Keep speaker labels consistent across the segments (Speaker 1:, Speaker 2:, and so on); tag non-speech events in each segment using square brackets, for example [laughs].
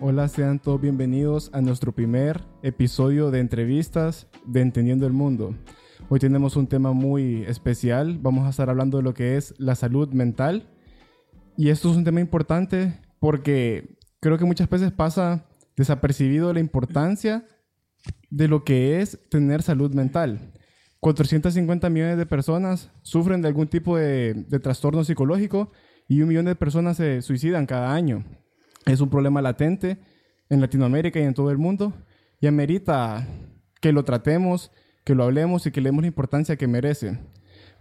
Speaker 1: Hola, sean todos bienvenidos a nuestro primer episodio de entrevistas de Entendiendo el Mundo. Hoy tenemos un tema muy especial. Vamos a estar hablando de lo que es la salud mental. Y esto es un tema importante porque creo que muchas veces pasa desapercibido la importancia de lo que es tener salud mental. 450 millones de personas sufren de algún tipo de, de trastorno psicológico y un millón de personas se suicidan cada año. Es un problema latente en Latinoamérica y en todo el mundo y amerita que lo tratemos, que lo hablemos y que le demos la importancia que merece.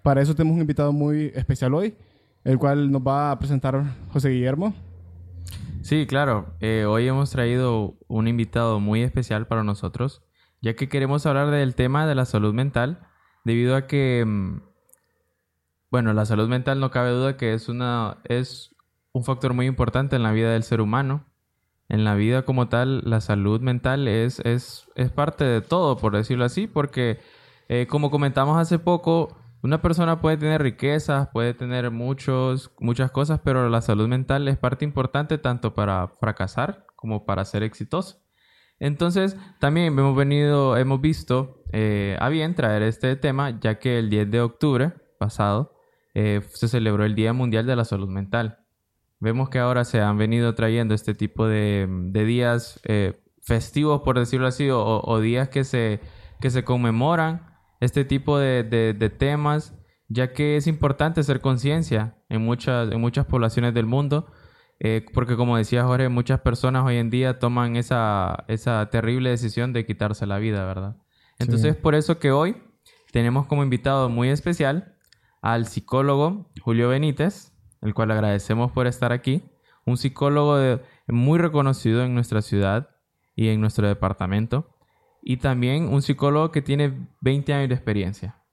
Speaker 1: Para eso tenemos un invitado muy especial hoy, el cual nos va a presentar José Guillermo.
Speaker 2: Sí, claro. Eh, hoy hemos traído un invitado muy especial para nosotros, ya que queremos hablar del tema de la salud mental, debido a que, mm, bueno, la salud mental no cabe duda que es, una, es un factor muy importante en la vida del ser humano. En la vida como tal, la salud mental es, es, es parte de todo, por decirlo así, porque eh, como comentamos hace poco, una persona puede tener riquezas, puede tener muchos, muchas cosas, pero la salud mental es parte importante tanto para fracasar como para ser exitoso. Entonces, también hemos venido, hemos visto eh, a bien traer este tema, ya que el 10 de octubre pasado eh, se celebró el Día Mundial de la Salud Mental. Vemos que ahora se han venido trayendo este tipo de, días eh, festivos, por decirlo así, o, días que se, que se conmemoran este tipo de, temas, ya que es importante hacer conciencia en muchas, en muchas poblaciones del mundo, eh, porque como decía Jorge, muchas personas hoy en día toman esa, esa terrible decisión de quitarse la vida, ¿verdad? Entonces, por eso que hoy tenemos como invitado muy especial al psicólogo Julio Benítez, el cual agradecemos por estar aquí, un psicólogo muy reconocido en nuestra ciudad y en nuestro departamento, y también un psicólogo que tiene 20 años de experiencia.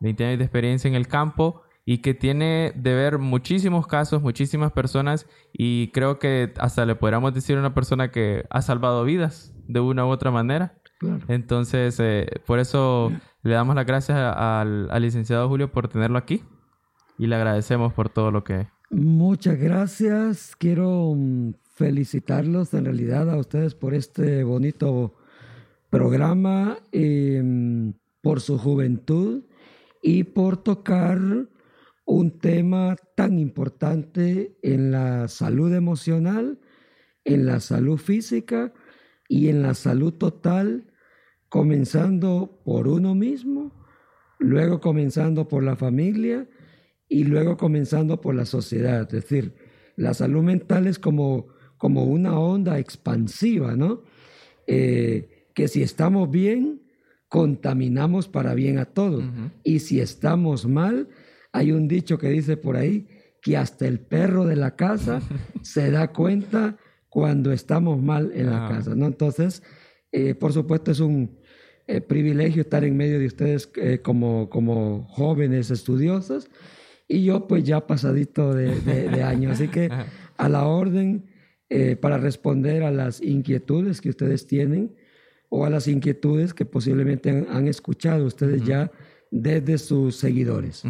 Speaker 2: 20 años de experiencia en el campo y que tiene de ver muchísimos casos, muchísimas personas y creo que hasta le podríamos decir a una persona que ha salvado vidas de una u otra manera. Entonces, eh, por eso le damos las gracias al, al licenciado Julio por tenerlo aquí y le agradecemos por todo lo que...
Speaker 3: Muchas gracias. Quiero mm, felicitarlos en realidad a ustedes por este bonito programa em, por su juventud y por tocar un tema tan importante en la salud emocional, en la salud física y en la salud total, comenzando por uno mismo, luego comenzando por la familia y luego comenzando por la sociedad. Es decir, la salud mental es como, como una onda expansiva, ¿no? Eh, que si estamos bien, contaminamos para bien a todos. Y si estamos mal, hay un dicho que dice por ahí que hasta el perro de la casa [laughs] se da cuenta cuando estamos mal en la casa, ¿no? Entonces, eh, por supuesto, es un eh, privilegio estar en medio de ustedes eh, como, como jóvenes estudiosos y yo pues ya pasadito de, de años. Así que a la orden para responder a las inquietudes que ustedes tienen, o a las inquietudes que posiblemente han, escuchado ustedes ya desde sus seguidores.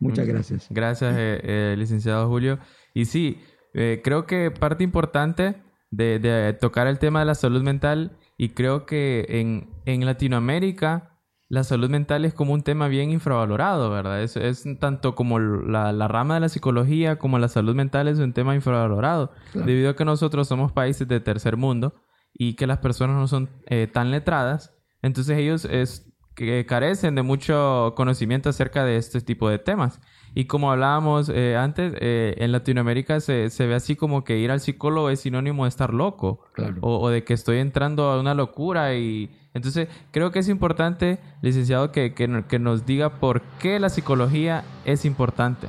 Speaker 3: Muchas gracias.
Speaker 2: Gracias, eh, eh, licenciado Julio. Y sí, eh, creo que parte importante de, tocar el tema de la salud mental, y creo que en, en Latinoamérica la salud mental es como un tema bien infravalorado, ¿verdad? Es, es tanto como la, la, rama de la psicología como la salud mental es un tema infravalorado, debido a que nosotros somos países de tercer mundo y que las personas no son eh, tan letradas, entonces ellos es, que carecen de mucho conocimiento acerca de este tipo de temas. Y como hablábamos eh, antes, eh, en Latinoamérica se, se, ve así como que ir al psicólogo es sinónimo de estar loco o, o, de que estoy entrando a una locura. Y entonces creo que es importante, licenciado, que, que, que nos diga por qué la psicología es importante.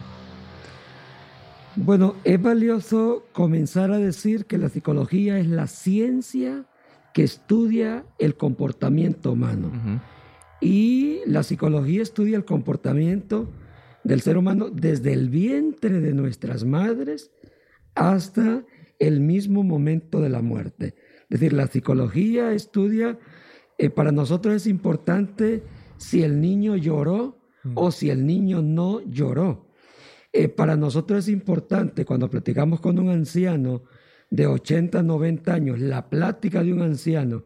Speaker 3: Bueno, es valioso comenzar a decir que la psicología es la ciencia que estudia el comportamiento humano. Y la psicología estudia el comportamiento del ser humano desde el vientre de nuestras madres hasta el mismo momento de la muerte. Es decir, la psicología estudia, eh, para nosotros es importante si el niño lloró o si el niño no lloró. Eh, para nosotros es importante cuando platicamos con un anciano de 80, 90 años, la plática de un anciano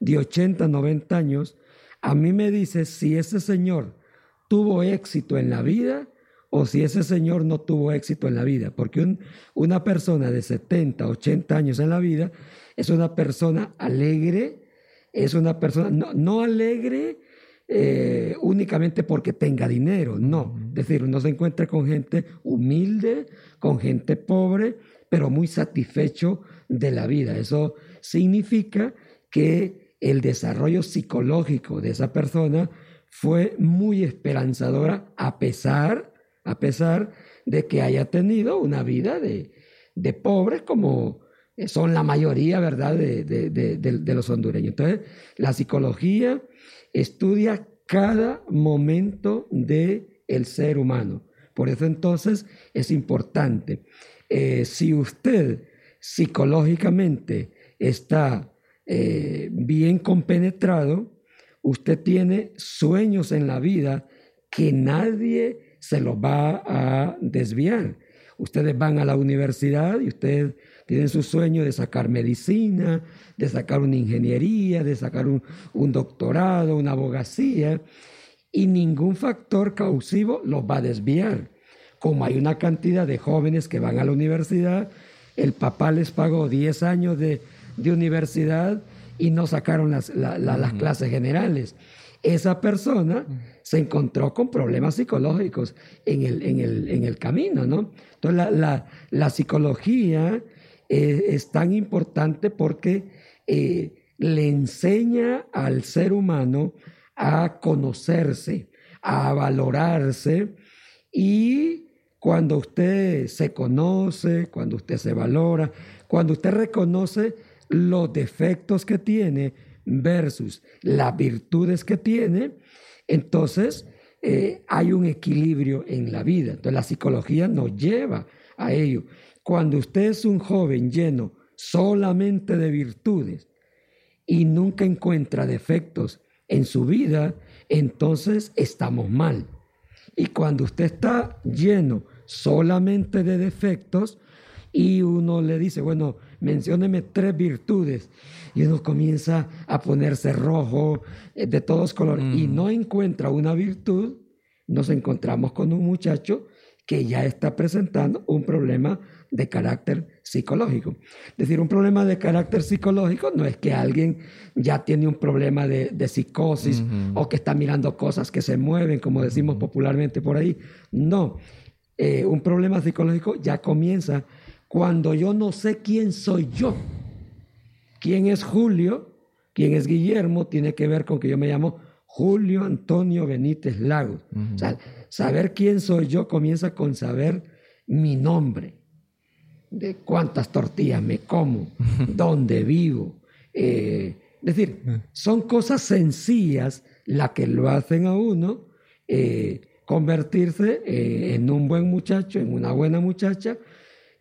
Speaker 3: de 80, 90 años, a mí me dice si ese señor tuvo éxito en la vida o si ese señor no tuvo éxito en la vida. Porque una persona de 70, 80 años en la vida es una persona alegre, es una persona no, alegre eh, únicamente porque tenga dinero, no. Es decir, uno se encuentra con gente humilde, con gente pobre, pero muy satisfecho de la vida. Eso significa que el desarrollo psicológico de esa persona fue muy esperanzadora a pesar, a pesar de que haya tenido una vida de, de pobres como son la mayoría, ¿verdad?, de, de, los hondureños. Entonces, la psicología estudia cada momento del el ser humano. Por eso entonces es importante. Eh, si usted psicológicamente está eh, bien compenetrado, usted tiene sueños en la vida que nadie se los va a desviar. Ustedes van a la universidad y ustedes tienen su sueño de sacar medicina, de sacar una ingeniería, de sacar un, doctorado, una abogacía, y ningún factor causivo los va a desviar. Como hay una cantidad de jóvenes que van a la universidad, el papá les pagó 10 años de universidad y no sacaron las, las clases generales. Esa persona se encontró con problemas psicológicos en el, en el, en el camino, ¿no? Entonces la, la psicología eh, es tan importante porque eh, le enseña al ser humano a conocerse, a valorarse y cuando usted se conoce, cuando usted se valora, cuando usted reconoce los defectos que tiene versus las virtudes que tiene, entonces eh, hay un equilibrio en la vida. Entonces la psicología nos lleva a ello. Cuando usted es un joven lleno solamente de virtudes y nunca encuentra defectos en su vida, entonces estamos mal. Y cuando usted está lleno solamente de defectos y uno le dice, bueno, mencióneme tres virtudes, y uno comienza a ponerse rojo, eh, de todos colores, y mm. no encuentra una virtud, nos encontramos con un muchacho que ya está presentando un problema de carácter psicológico. Es decir, un problema de carácter psicológico no es que alguien ya tiene un problema de, psicosis o que está mirando cosas que se mueven, como decimos popularmente por ahí. No, eh, un problema psicológico ya comienza cuando yo no sé quién soy yo. ¿Quién es Julio? ¿Quién es Guillermo? Tiene que ver con que yo me llamo Julio Antonio Benítez Lagos. o sea, saber quién soy yo comienza con saber mi nombre, de cuántas tortillas me como, [laughs] dónde vivo. Eh, es decir, son cosas sencillas las que lo hacen a uno eh, convertirse eh, en un buen muchacho, en una buena muchacha,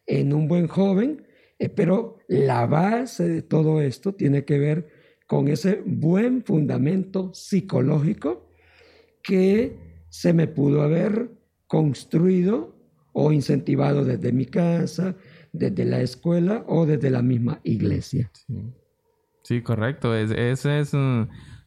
Speaker 3: en un buen joven, pero la base de todo esto tiene que ver con ese buen fundamento psicológico que se me pudo haber construido o incentivado desde mi casa, desde la escuela o desde la misma iglesia.
Speaker 2: Sí, correcto. Es, es,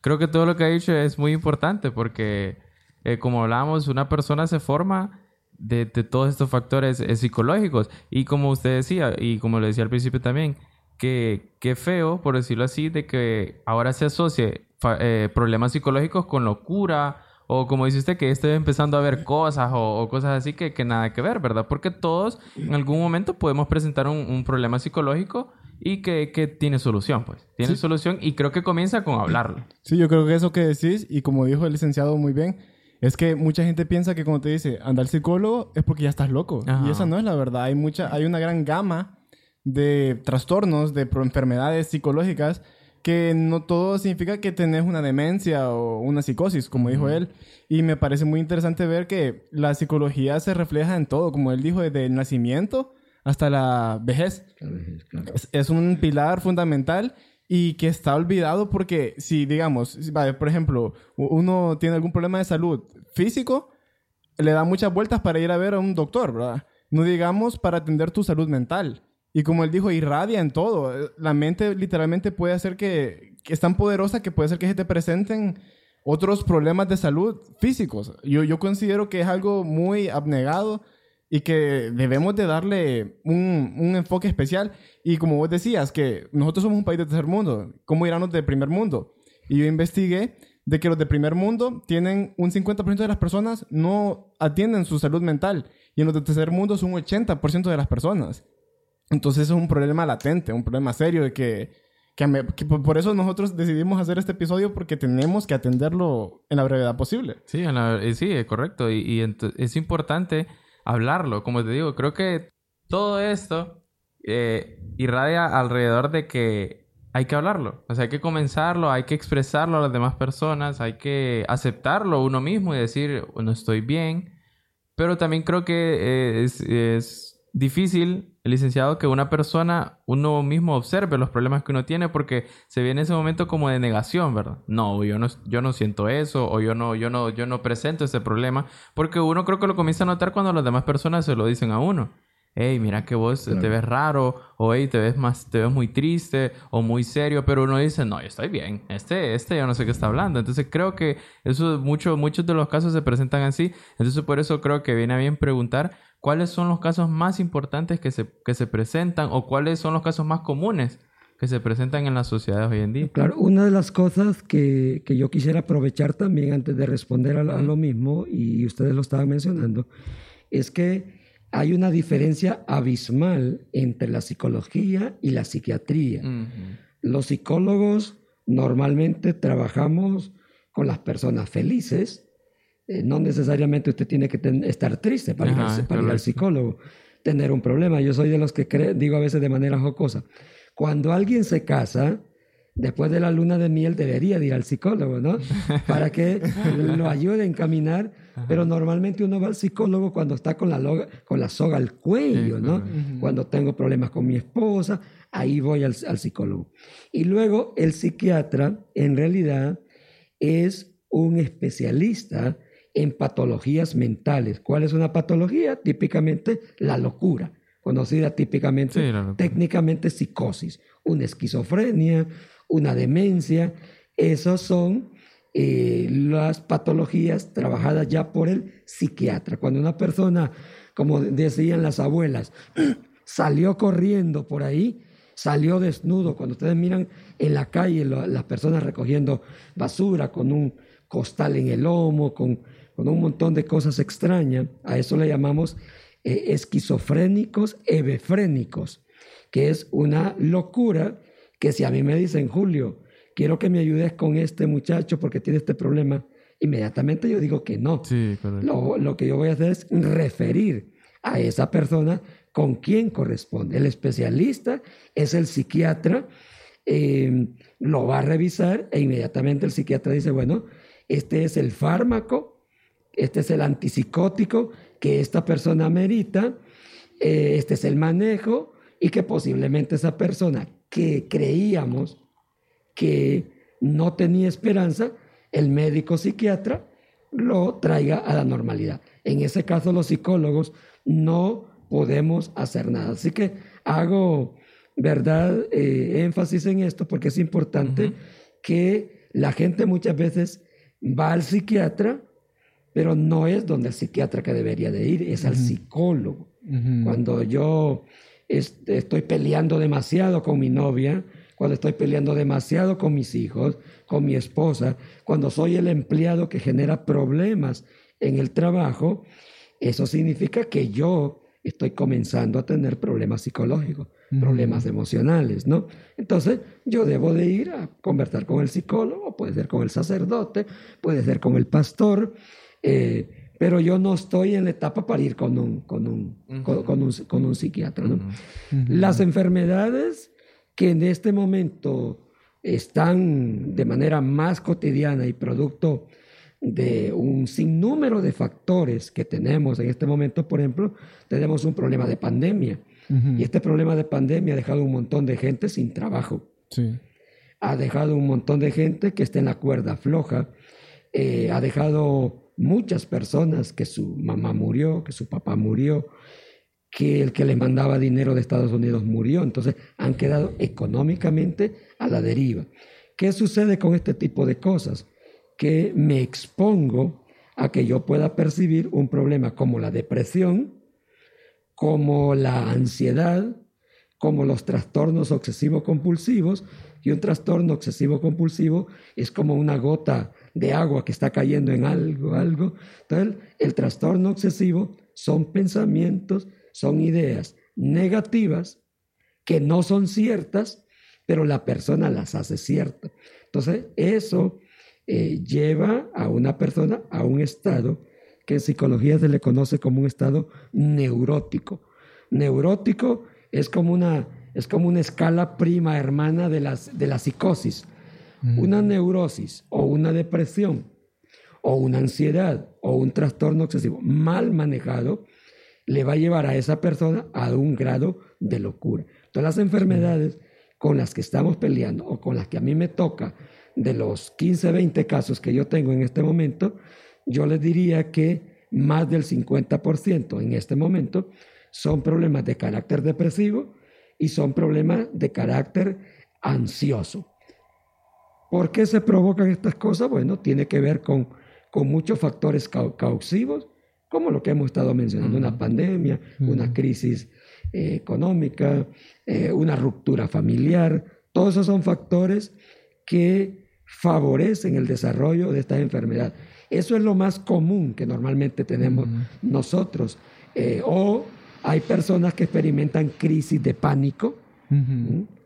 Speaker 2: creo que todo lo que ha dicho es muy importante porque, eh, como hablamos, una persona se forma de, todos estos factores eh, psicológicos. Y como usted decía, y como le decía al principio también, que, qué feo, por decirlo así, de que ahora se asocie eh, problemas psicológicos con locura o como dice usted, que esté empezando a ver cosas o, cosas así que, que, nada que ver, ¿verdad? Porque todos en algún momento podemos presentar un, problema psicológico y que, que, tiene solución, pues. Tiene solución y creo que comienza con hablarlo.
Speaker 1: Sí, yo creo que eso que decís, y como dijo el licenciado muy bien, es que mucha gente piensa que cuando te dice anda al psicólogo es porque ya estás loco. Y esa no es la verdad. Hay, mucha, hay una gran gama de trastornos, de enfermedades psicológicas que no todo significa que tenés una demencia o una psicosis, como dijo él. Y me parece muy interesante ver que la psicología se refleja en todo, como él dijo, desde el nacimiento hasta la vejez. es, un pilar fundamental y que está olvidado porque si, digamos, por ejemplo, uno tiene algún problema de salud físico, le da muchas vueltas para ir a ver a un doctor, ¿verdad? No digamos para atender tu salud mental. y como él dijo, irradia en todo. La mente literalmente puede hacer que, que es tan poderosa que puede hacer que se te presenten otros problemas de salud físicos. Yo, yo considero que es algo muy abnegado y que debemos de darle un, un, enfoque especial. Y como vos decías, que nosotros somos un país de tercer mundo, ¿cómo irán los de primer mundo? Y yo investigué de que los de primer mundo tienen un 50% de las personas no atienden su salud mental y en los de tercer mundo es un 80% de las personas. Entonces es un problema latente, un problema serio de que, que, por eso nosotros decidimos hacer este episodio porque tenemos que atenderlo en la brevedad posible.
Speaker 2: Sí, en la, eh, sí, correcto. Y, y es importante hablarlo. Como te digo, creo que todo esto eh, irradia alrededor de que hay que hablarlo. O sea, hay que comenzarlo, hay que expresarlo a las demás personas, hay que aceptarlo uno mismo y decir, no estoy bien. Pero también creo que eh, es, es difícil, licenciado, que una persona, uno mismo observe los problemas que uno tiene porque se ve en ese momento como de negación, ¿verdad? No, yo no, yo no siento eso o yo no, yo no, yo no presento ese problema porque uno creo que lo comienza a notar cuando las demás personas se lo dicen a uno. Hey, mira que vos te ves raro, o hey, te ves más, te ves muy triste o muy serio, pero uno dice, no, yo estoy bien, este, este yo no sé qué está hablando. Entonces creo que eso, mucho, muchos de los casos se presentan así. Entonces por eso creo que viene bien preguntar cuáles son los casos más importantes que se, que se presentan o cuáles son los casos más comunes que se presentan en las sociedades hoy en día.
Speaker 3: Claro, una de las cosas que, que yo quisiera aprovechar también antes de responder a, lo mismo, y ustedes lo estaban mencionando, es que hay una diferencia abismal entre la psicología y la psiquiatría. Los psicólogos normalmente trabajamos con las personas felices, eh, no necesariamente usted tiene que estar triste para, ir, al, psicólogo, tener un problema. Yo soy de los que digo a veces de manera jocosa, cuando alguien se casa, después de la luna de miel debería ir al psicólogo, ¿no? [laughs] Para que lo ayude a encaminar, pero normalmente uno va al psicólogo cuando está con la, con la soga al cuello, ¿no? Cuando tengo problemas con mi esposa, ahí voy al, al psicólogo. Y luego el psiquiatra en realidad es un especialista en patologías mentales. ¿Cuál es una patología? Típicamente la locura, conocida típicamente, técnicamente psicosis, una esquizofrenia, una demencia. Esas son eh, las patologías trabajadas ya por el psiquiatra. Cuando una persona, como decían las abuelas, [clears throat] salió corriendo por ahí, salió desnudo. Cuando ustedes miran en la calle las personas recogiendo basura con un costal en el lomo, con un montón de cosas extrañas. A eso le llamamos eh, esquizofrénicos, hebefrénicos, que es una locura que si a mí me dicen, Julio, quiero que me ayudes con este muchacho porque tiene este problema, inmediatamente yo digo que no. lo, que yo voy a hacer es referir a esa persona con quien corresponde. El especialista es el psiquiatra, eh, lo va a revisar e inmediatamente el psiquiatra dice, bueno, este es el fármaco este es el antipsicótico que esta persona merita, eh, este es el manejo y que posiblemente esa persona que creíamos que no tenía esperanza, el médico psiquiatra lo traiga a la normalidad. En ese caso los psicólogos no podemos hacer nada. Así que hago, ¿verdad?, eh, énfasis en esto porque es importante que la gente muchas veces va al psiquiatra pero no es donde el psiquiatra que debería de ir, es al psicólogo. Cuando yo estoy peleando demasiado con mi novia, cuando estoy peleando demasiado con mis hijos, con mi esposa, cuando soy el empleado que genera problemas en el trabajo, eso significa que yo estoy comenzando a tener problemas psicológicos, problemas emocionales, ¿no? Entonces, yo debo de ir a conversar con el psicólogo, puede ser con el sacerdote, puede ser con el pastor, eh, pero yo no estoy en la etapa para ir con un, con un, con, un, con un psiquiatra. ¿no? Las enfermedades que en este momento están de manera más cotidiana y producto de un sinnúmero de factores que tenemos en este momento, por ejemplo, tenemos un problema de pandemia. Y este problema de pandemia ha dejado un montón de gente sin trabajo. Sí. Ha dejado un montón de gente que está en la cuerda floja. Eh, ha dejado muchas personas que su mamá murió, que su papá murió, que el que le mandaba dinero de Estados Unidos murió. Entonces han quedado económicamente a la deriva. ¿Qué sucede con este tipo de cosas? Que me expongo a que yo pueda percibir un problema como la depresión, como la ansiedad, como los trastornos obsesivo-compulsivos, y un trastorno obsesivo-compulsivo es como una gota de agua que está cayendo en algo, algo. Entonces, el trastorno obsesivo son pensamientos, son ideas negativas que no son ciertas, pero la persona las hace ciertas. Entonces, eso eh, lleva a una persona a un estado que en psicología se le conoce como un estado neurótico. Neurótico es como una, es como una escala prima hermana de, las, de la psicosis. Una neurosis o una depresión o una ansiedad o un trastorno excesivo mal manejado le va a llevar a esa persona a un grado de locura. Todas las enfermedades con las que estamos peleando o con las que a mí me toca, de los 15, 20 casos que yo tengo en este momento, yo les diría que más del 50% en este momento son problemas de carácter depresivo y son problemas de carácter ansioso. ¿Por qué se provocan estas cosas? Bueno, tiene que ver con, con muchos factores causivos, como lo que hemos estado mencionando, una pandemia, una crisis eh, económica, eh, una ruptura familiar. Todos esos son factores que favorecen el desarrollo de esta enfermedad. Eso es lo más común que normalmente tenemos nosotros. Eh, o hay personas que experimentan crisis de pánico,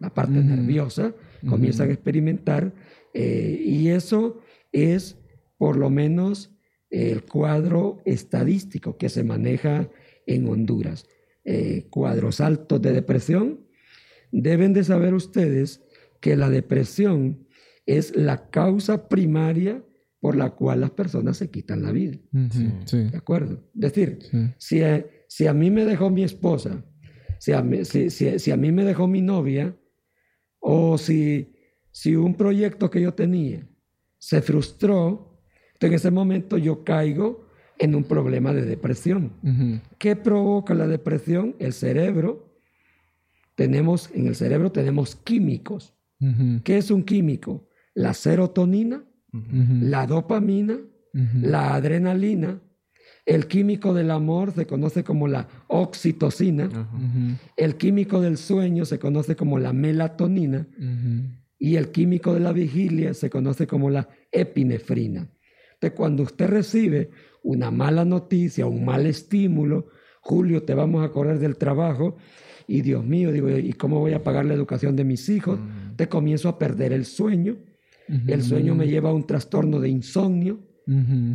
Speaker 3: la parte nerviosa, comienzan a experimentar, y eso es por lo menos el cuadro estadístico que se maneja en Honduras. Eh, cuadros altos de depresión. Deben de saber ustedes que la depresión es la causa primaria por la cual las personas se quitan la vida. ¿De acuerdo? Es decir, si, a, si, a, mí me dejó mi esposa, si a, mí, si, a mí me dejó mi novia, o si, si un proyecto que yo tenía se frustró, en ese momento yo caigo en un problema de depresión. ¿Qué provoca la depresión? El cerebro. Tenemos, en el cerebro tenemos químicos. ¿Qué es un químico? La serotonina, la dopamina, la adrenalina, el químico del amor se conoce como la oxitocina, el químico del sueño se conoce como la melatonina y el químico de la vigilia se conoce como la epinefrina. Entonces, cuando usted recibe una mala noticia, un mal estímulo, Julio, te vamos a correr del trabajo y Dios mío, digo, ¿y cómo voy a pagar la educación de mis hijos? Te comienzo a perder el sueño el sueño me lleva a un trastorno de insomnio.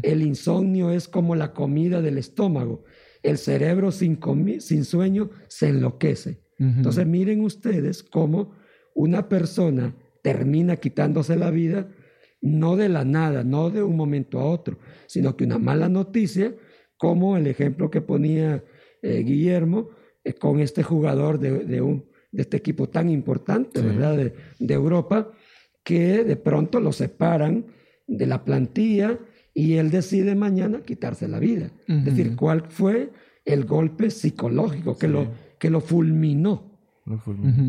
Speaker 3: El insomnio es como la comida del estómago. El cerebro sin, sin sueño se enloquece. Entonces miren ustedes cómo una persona termina quitándose la vida no de la nada, no de un momento a otro, sino que una mala noticia, como el ejemplo que ponía eh, Guillermo eh, con este jugador de, un, de, este equipo tan importante, ¿verdad? De, de Europa, que de pronto lo separan de la plantilla y él decide mañana quitarse la vida. Es decir, ¿cuál fue el golpe psicológico que, lo, que lo fulminó?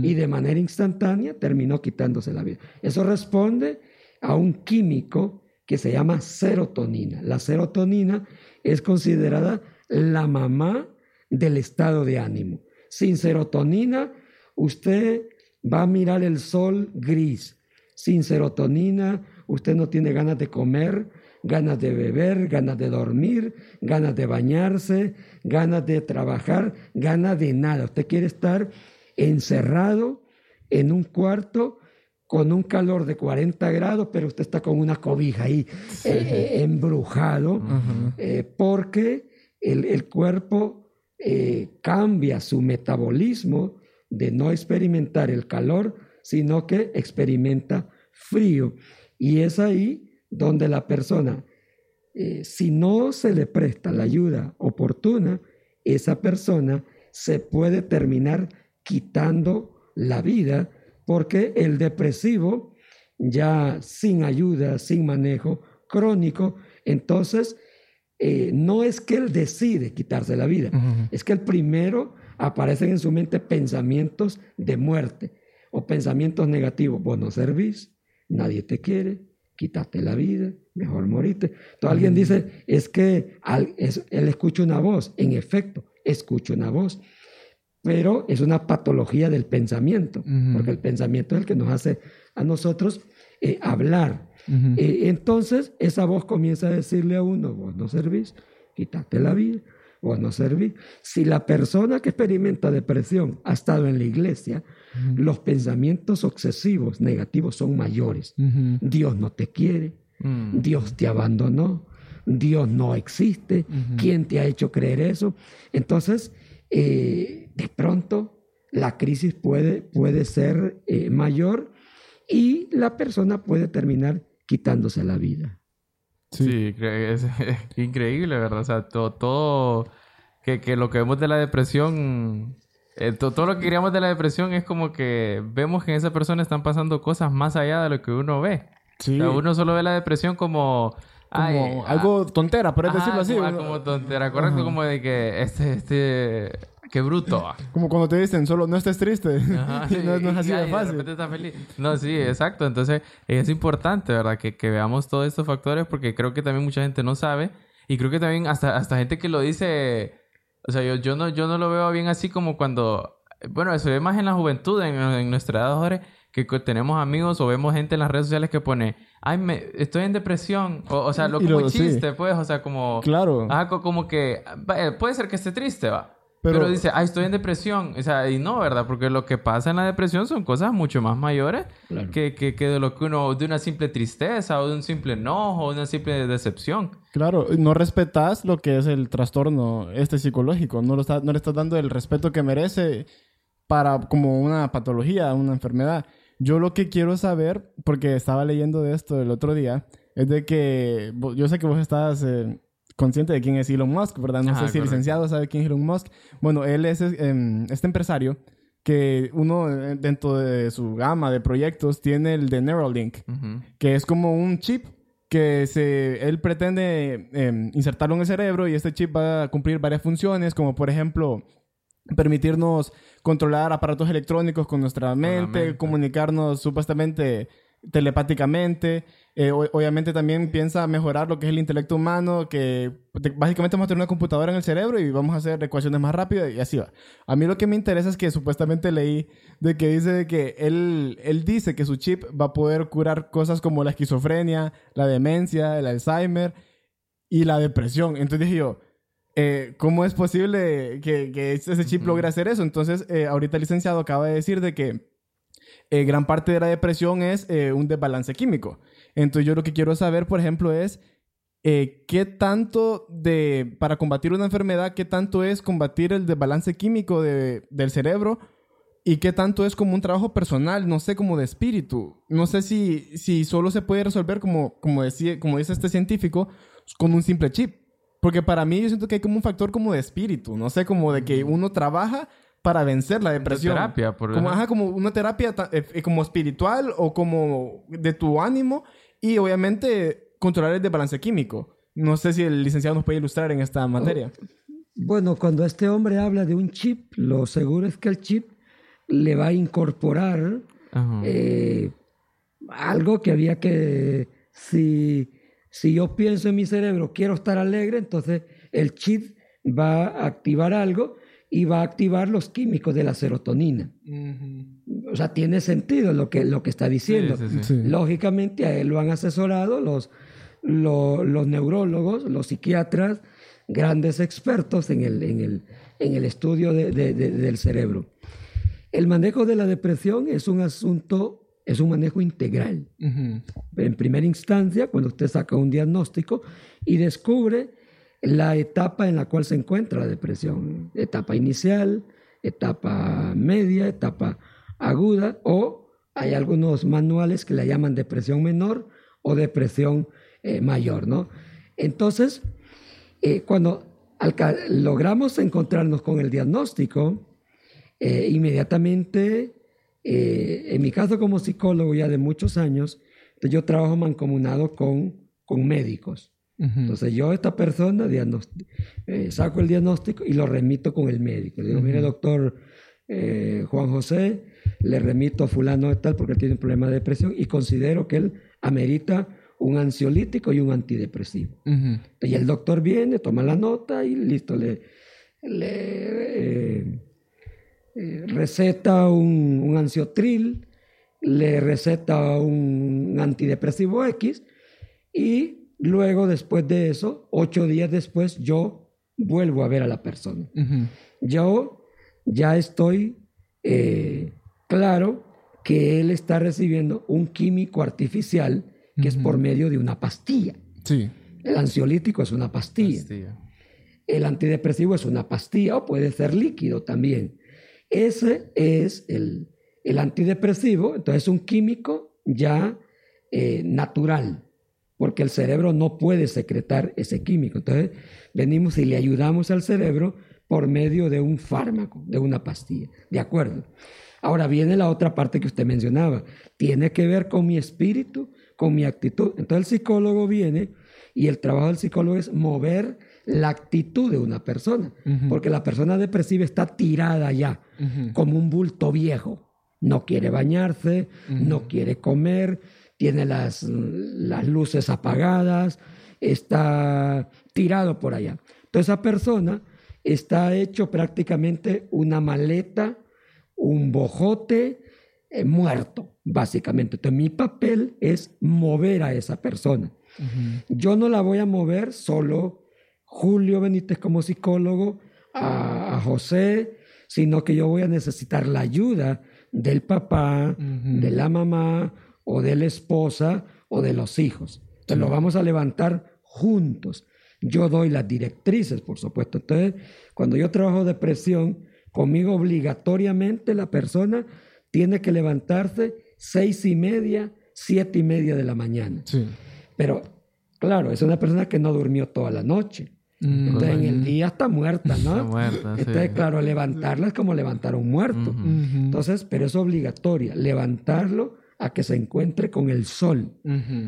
Speaker 3: Y de manera instantánea terminó quitándose la vida. Eso responde a un químico que se llama serotonina. La serotonina es considerada la mamá del estado de ánimo. Sin serotonina, usted va a mirar el sol gris, sin serotonina, usted no tiene ganas de comer, ganas de beber, ganas de dormir, ganas de bañarse, ganas de trabajar, ganas de nada. Usted quiere estar encerrado en un cuarto con un calor de 40 grados, pero usted está con una cobija ahí eh, eh, embrujado, eh, porque el, cuerpo cambia su metabolismo de no experimentar el calor sino que experimenta frío. Y es ahí donde la persona, si no se le presta la ayuda oportuna, esa persona se puede terminar quitando la vida porque el depresivo, ya sin ayuda, sin manejo crónico, entonces eh, no es que él decide quitarse la vida, es que el primero aparecen en su mente pensamientos de muerte o pensamientos negativos. Vos no servís, nadie te quiere, quítate la vida, mejor morite. Entonces alguien dice, es que él escucha una voz. En efecto, escucha una voz. Pero es una patología del pensamiento, porque el pensamiento es el que nos hace a nosotros eh, hablar. Eh, entonces, esa voz comienza a decirle a uno, vos no servís, quítate la vida, vos no servís. Si la persona que experimenta depresión ha estado en la iglesia, los pensamientos obsesivos negativos son mayores. Dios no te quiere, mm. Dios te abandonó, Dios no existe, ¿quién te ha hecho creer eso? Entonces, eh, de pronto la crisis puede, puede ser eh, mayor y la persona puede terminar quitándose la vida.
Speaker 2: Sí, es, [laughs] increíble, ¿verdad? O sea, todo, todo que, que, lo que vemos de la depresión, eh, todo lo que queríamos de la depresión es como que vemos que en esa persona están pasando cosas más allá de lo que uno ve. Sí. O sea, uno solo ve la depresión como...
Speaker 1: Como algo tontera, por decirlo así.
Speaker 2: Como, como tontera, correcto, como de que este, este, Qué bruto.
Speaker 1: Como cuando te dicen, solo no estés triste. [laughs] no, es así de fácil.
Speaker 2: De estás feliz. No, sí, exacto. Entonces, es importante, ¿verdad? Que, que, veamos todos estos factores porque creo que también mucha gente no sabe. Y creo que también hasta, hasta gente que lo dice... O sea, yo, yo, no, yo no lo veo bien así como cuando... Bueno, se ve más en la juventud, en, nuestra edad ahora, que tenemos amigos o vemos gente en las redes sociales que pone... Ay, me, estoy en depresión. O, o sea, lo como chiste, pues. O sea, como...
Speaker 1: Claro.
Speaker 2: Ah, como que... Puede ser que esté triste, va. Pero, dice, ah, estoy en depresión. O sea, y no, ¿verdad? Porque lo que pasa en la depresión son cosas mucho más mayores que, que, que, de lo que uno, de una simple tristeza o de un simple enojo o de una simple decepción.
Speaker 1: Claro, no respetas lo que es el trastorno este psicológico. No, lo está, no le estás dando el respeto que merece para como una patología, una enfermedad. Yo lo que quiero saber, porque estaba leyendo de esto el otro día, es de que yo sé que vos estás... Eh, consciente de quién es Elon Musk, ¿verdad? No sé si el licenciado sabe quién es Elon Musk. Bueno, él es em, este empresario que uno eh, dentro de su gama de proyectos tiene el de Neuralink, que es como un chip que se, él pretende em, insertarlo en el cerebro y este chip va a cumplir varias funciones, como por ejemplo permitirnos controlar aparatos electrónicos con nuestra mente. comunicarnos supuestamente telepáticamente. Eh, obviamente también piensa mejorar lo que es el intelecto humano, que básicamente vamos a tener una computadora en el cerebro y vamos a hacer ecuaciones más rápido y así va. A mí lo que me interesa es que supuestamente leí de que dice que él, él dice que su chip va a poder curar cosas como la esquizofrenia, la demencia, el Alzheimer y la depresión. Entonces dije yo, eh, ¿cómo es posible que, que ese chip logre hacer eso? Entonces, eh, ahorita el licenciado acaba de decir de que eh, gran parte de la depresión es eh, un desbalance químico. Entonces yo lo que quiero saber, por ejemplo, es eh, qué tanto de, para combatir una enfermedad, qué tanto es combatir el desbalance químico del cerebro y qué tanto es como un trabajo personal, no sé, como de espíritu. No sé si, si solo se puede resolver, como, como, decía, como dice este científico, con un simple chip. Porque para mí yo siento que hay como un factor como de espíritu, no sé, como de que uno trabaja para vencer la depresión.
Speaker 2: terapia, por
Speaker 1: como, ajá, como una terapia eh, eh, como espiritual o como de tu ánimo y obviamente controlar el desbalance químico. No sé si el licenciado nos puede ilustrar en esta materia.
Speaker 3: Bueno, cuando este hombre habla de un chip, lo seguro es que el chip le va a incorporar eh, algo que había que, si, si yo pienso en mi cerebro, quiero estar alegre, entonces el chip va a activar algo y va a activar los químicos de la serotonina. O sea, tiene sentido lo que, lo que está diciendo. Lógicamente a él lo han asesorado los, los, neurólogos, los psiquiatras, grandes expertos en el, en el, en el estudio del cerebro. El manejo de la depresión es un asunto, es un manejo integral. En primera instancia, cuando usted saca un diagnóstico y descubre la etapa en la cual se encuentra la depresión. Etapa inicial, etapa media, etapa aguda o hay algunos manuales que la llaman depresión menor o depresión eh, mayor, ¿no? Entonces, eh, cuando logramos encontrarnos con el diagnóstico, eh, inmediatamente, en mi caso como psicólogo ya de muchos años, yo trabajo mancomunado con, con médicos. Entonces yo a esta persona eh, saco el diagnóstico y lo remito con el médico. Le digo, mire doctor eh, Juan José, le remito a fulano de tal porque tiene un problema de depresión y considero que él amerita un ansiolítico y un antidepresivo. Y el doctor viene, toma la nota y listo, le, le eh, receta un, un ansiotril, le receta un antidepresivo X y Luego, después de eso, ocho días después, yo vuelvo a ver a la persona. Yo ya estoy eh, claro que él está recibiendo un químico artificial que es por medio de una pastilla.
Speaker 1: Sí.
Speaker 3: El ansiolítico es una pastilla. El antidepresivo es una pastilla o puede ser líquido también. Ese es el, antidepresivo, entonces es un químico ya eh, natural porque el cerebro no puede secretar ese químico. Entonces, venimos y le ayudamos al cerebro por medio de un fármaco, de una pastilla. ¿De acuerdo? Ahora viene la otra parte que usted mencionaba. Tiene que ver con mi espíritu, con mi actitud. Entonces el psicólogo viene y el trabajo del psicólogo es mover la actitud de una persona, porque la persona depresiva está tirada ya, como un bulto viejo. No quiere bañarse, no quiere comer, tiene las, las luces apagadas, está tirado por allá. Entonces esa persona está hecho prácticamente una maleta, un bojote eh, muerto, básicamente. Entonces mi papel es mover a esa persona. Yo no la voy a mover solo Julio Benítez como psicólogo, a, José, sino que yo voy a necesitar la ayuda del papá, de la mamá, o de la esposa o de los hijos. Entonces lo vamos a levantar juntos. Yo doy las directrices, por supuesto. Entonces, cuando yo trabajo depresión, conmigo obligatoriamente la persona tiene que levantarse seis y media, siete y media de la mañana. Sí. Pero, claro, es una persona que no durmió toda la noche. Mm. Entonces, en el día está muerta, ¿no? [laughs] Está muerta, Entonces, claro, levantarla es como levantar a un muerto. Entonces, pero es obligatoria. Levantarlo a que se encuentre con el sol.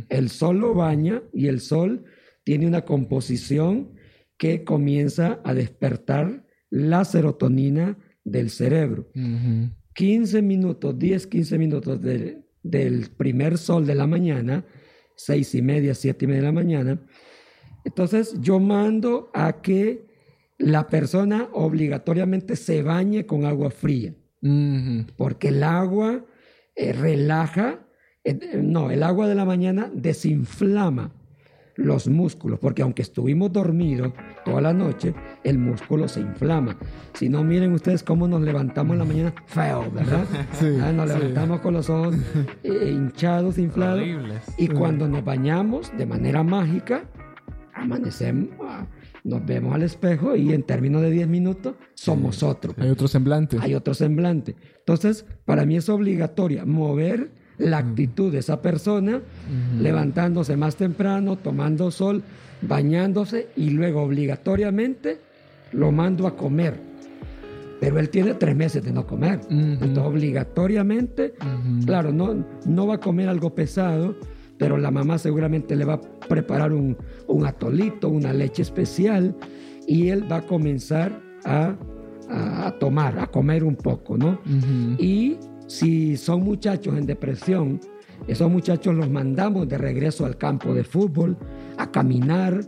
Speaker 3: El sol lo baña y el sol tiene una composición que comienza a despertar la serotonina del cerebro. 15 minutos, 10, 15 minutos del primer sol de la mañana, seis y media, siete y media de la mañana. Entonces yo mando a que la persona obligatoriamente se bañe con agua fría, porque el agua eh, relaja, eh, no, el agua de la mañana desinflama los músculos, porque aunque estuvimos dormidos toda la noche, el músculo se inflama. Si no, miren ustedes cómo nos levantamos en la mañana feo, ¿verdad? [laughs] Ah, nos levantamos con los ojos eh, hinchados, inflados. Y cuando nos bañamos de manera mágica, amanecemos, nos vemos al espejo y en términos de 10 minutos somos otros.
Speaker 1: Hay otro semblante.
Speaker 3: Hay otro semblante. Entonces, para mí es obligatoria mover la actitud de esa persona, levantándose más temprano, tomando sol, bañándose y luego obligatoriamente lo mando a comer. Pero él tiene tres meses de no comer. Entonces, obligatoriamente, claro, no, no va a comer algo pesado, pero la mamá seguramente le va a preparar un, atolito, una leche especial, y él va a comenzar a, tomar, a comer un poco, ¿no? Y si son muchachos en depresión, esos muchachos los mandamos de regreso al campo de fútbol, a caminar,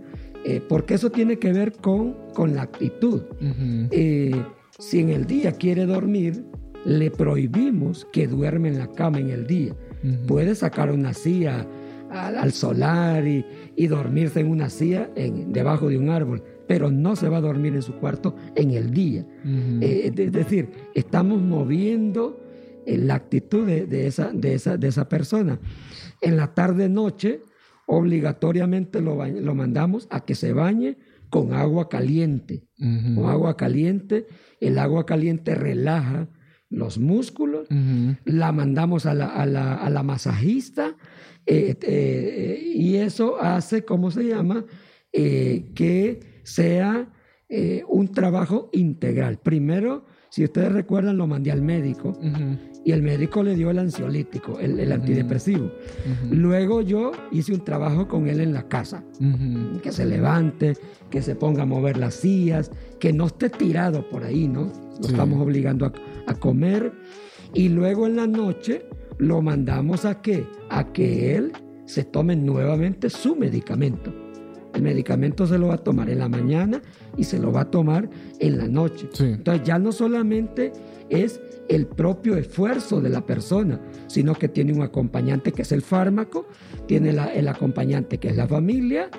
Speaker 3: eh, porque eso tiene que ver con, con la actitud. Eh, si en el día quiere dormir, le prohibimos que duerme en la cama en el día. Puede sacar una silla al, solar y, dormirse en una silla en, debajo de un árbol, pero no se va a dormir en su cuarto en el día. Eh, es decir, estamos moviendo eh, la actitud de, esa, de, esa, de esa persona. En la tarde-noche, obligatoriamente lo, lo mandamos a que se bañe con agua caliente. Con agua caliente, el agua caliente relaja los músculos, la mandamos a la, a la, a la masajista eh, eh, y eso hace, ¿cómo se llama? Eh, que sea un trabajo integral. Primero si ustedes recuerdan, lo mandé al médico y el médico le dio el ansiolítico, el, antidepresivo. Luego yo hice un trabajo con él en la casa, que se levante, que se ponga a mover las sillas, que no esté tirado por ahí, ¿no? Lo estamos obligando a, a, comer. Y luego en la noche lo mandamos a qué? A que él se tome nuevamente su medicamento. El medicamento se lo va a tomar en la mañana y se lo va a tomar en la noche. Entonces ya no solamente es el propio esfuerzo de la persona, sino que tiene un acompañante que es el fármaco, tiene el acompañante que es la familia,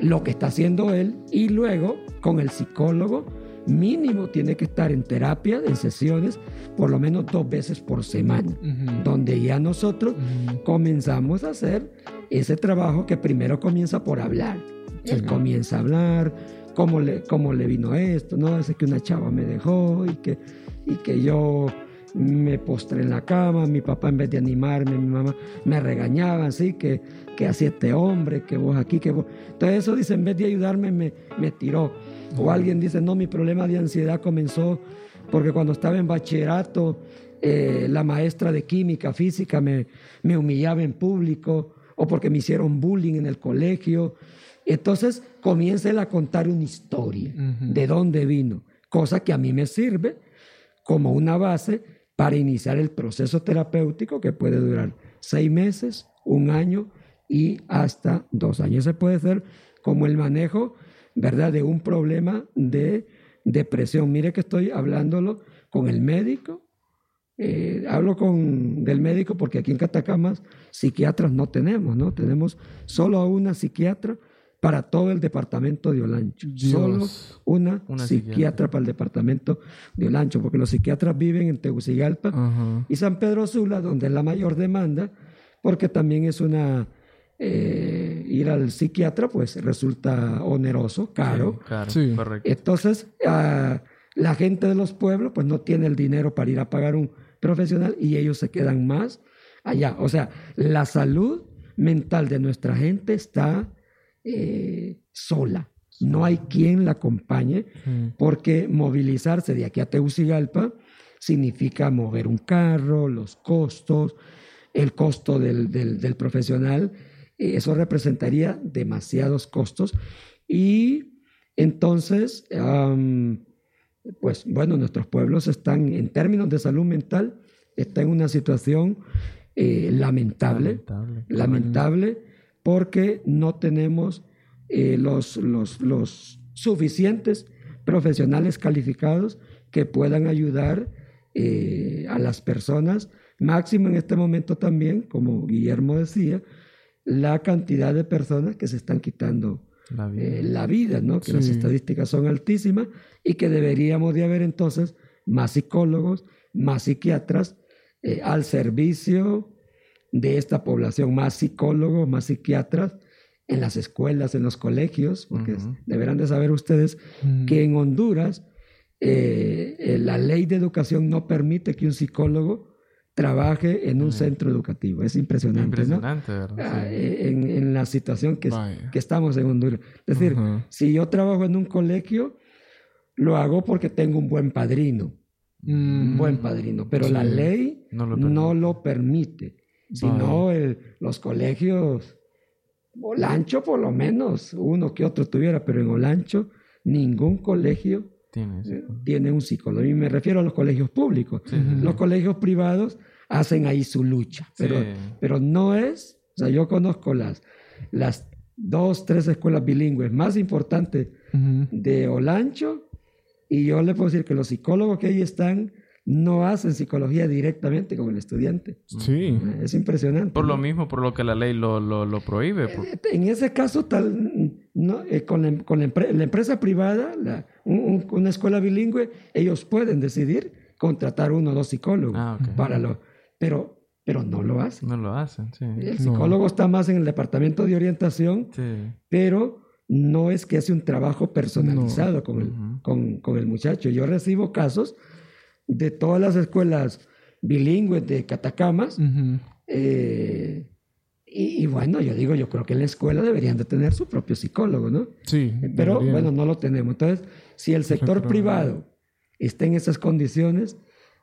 Speaker 3: lo que está haciendo él y luego con el psicólogo mínimo tiene que estar en terapia, en sesiones, por lo menos dos veces por semana, donde ya nosotros comenzamos a hacer ese trabajo que primero comienza por hablar. Él comienza a hablar, cómo le, cómo le vino esto, ¿no? Es que una chava me dejó y que, y que yo me postré en la cama, mi papá en vez de animarme, mi mamá me regañaba, así que, que hacía este hombre, que vos aquí, que vos... Entonces eso dice, en vez de ayudarme, me, me tiró. O alguien dice, no, mi problema de ansiedad comenzó porque cuando estaba en bachillerato, eh, la maestra de química, física, me, me humillaba en público, o porque me hicieron bullying en el colegio, entonces comienza él a contar una historia de dónde vino, cosa que a mí me sirve como una base para iniciar el proceso terapéutico que puede durar seis meses, un año y hasta dos años. Se puede hacer como el manejo, ¿verdad?, de un problema de depresión. Mire que estoy hablándolo con el médico. Eh, hablo con del médico porque aquí en Catacamas psiquiatras no tenemos, ¿no? Tenemos solo a una psiquiatra para todo el departamento de Olancho. Solo una, psiquiatra, para el departamento de Olancho, porque los psiquiatras viven en Tegucigalpa y San Pedro Sula, donde es la mayor demanda, porque también es una... Eh, ir al psiquiatra pues resulta oneroso, caro. Sí, correcto. Entonces, ah, la gente de los pueblos pues no tiene el dinero para ir a pagar un profesional y ellos se quedan más allá. O sea, la salud mental de nuestra gente está eh, sola. No hay quien la acompañe porque movilizarse de aquí a Tegucigalpa significa mover un carro, los costos, el costo del, del, profesional. Eso representaría demasiados costos. Y entonces, pues bueno, nuestros pueblos están, en términos de salud mental, están en una situación eh, lamentable, lamentable, lamentable porque no tenemos eh, los, los, suficientes profesionales calificados que puedan ayudar eh, a las personas. Máximo en este momento también, como Guillermo decía, la cantidad de personas que se están quitando la vida, eh, ¿no? que las estadísticas son altísimas y que deberíamos de haber entonces más psicólogos, más psiquiatras al servicio de esta población, más psicólogos, más psiquiatras en las escuelas, en los colegios, porque deberán de saber ustedes mm. que en Honduras eh, eh, la ley de educación no permite que un psicólogo trabaje en un centro educativo. Es impresionante. Impresionante, ¿verdad? Ah, eh, en, la situación que, que, estamos en Honduras. Es decir, si yo trabajo en un colegio, lo hago porque tengo un buen padrino. Un mm. buen padrino. Pero la ley no lo permite. Si no, los colegios, Olancho por lo menos, uno que otro tuviera, pero en Olancho ningún colegio eh, tiene, un psicólogo. Y me refiero a los colegios públicos. Los colegios privados hacen ahí su lucha, pero, pero no es, o sea, yo conozco las, las dos, tres escuelas bilingües más importantes de Olancho y yo le puedo decir que los psicólogos que ahí están no hacen psicología directamente con el estudiante. Sí. Es impresionante.
Speaker 2: Por lo mismo, por lo que la ley lo, lo, prohíbe.
Speaker 3: Eh, en ese caso, tal, no, eh, con, la, con la, empresa privada, una escuela bilingüe, ellos pueden decidir contratar uno o dos psicólogos ah, para lo, pero, pero no lo hacen.
Speaker 2: No lo hacen, sí.
Speaker 3: El psicólogo está más en el departamento de orientación, sí. pero no es que hace un trabajo personalizado con, el, con, con el muchacho. Yo recibo casos de todas las escuelas bilingües de Catacamas. Eh, y, bueno, yo digo, yo creo que en la escuela deberían de tener su propio psicólogo, ¿no? Sí. Pero bueno, no lo tenemos. Entonces, si el sector privado esté en esas condiciones,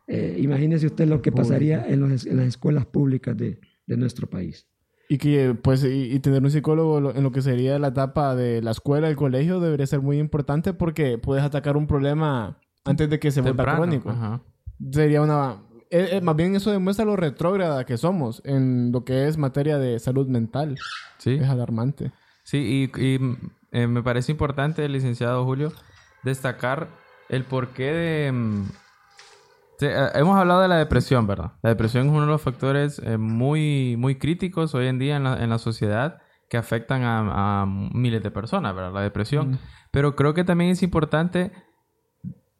Speaker 3: eh, imagínese usted lo que pasaría en, las escuelas públicas de, nuestro país.
Speaker 1: Y que, pues, y, tener un psicólogo en lo que sería la etapa de la escuela, el colegio, debería ser muy importante porque puedes atacar un problema antes de que se vuelva crónico. Sería una... Eh, eh, más bien eso demuestra lo retrógrada que somos en lo que es materia de salud mental. Sí. Es alarmante.
Speaker 2: Sí, y, me parece importante, licenciado Julio, destacar el porqué de... Mm, eh, hemos hablado de la depresión, ¿verdad? La depresión es uno de los factores eh, muy, muy críticos hoy en día en la, sociedad que afectan a, miles de personas, ¿verdad? La depresión. Pero creo que también es importante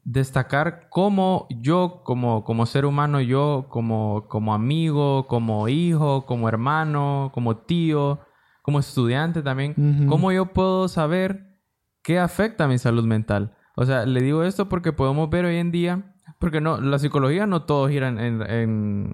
Speaker 2: destacar cómo yo, como, como ser humano, yo, como, como amigo, como hijo, como hermano, como tío, como estudiante también, cómo yo puedo saber qué afecta a mi salud mental. O sea, le digo esto porque podemos ver hoy en día, porque no, la psicología no todos giran en,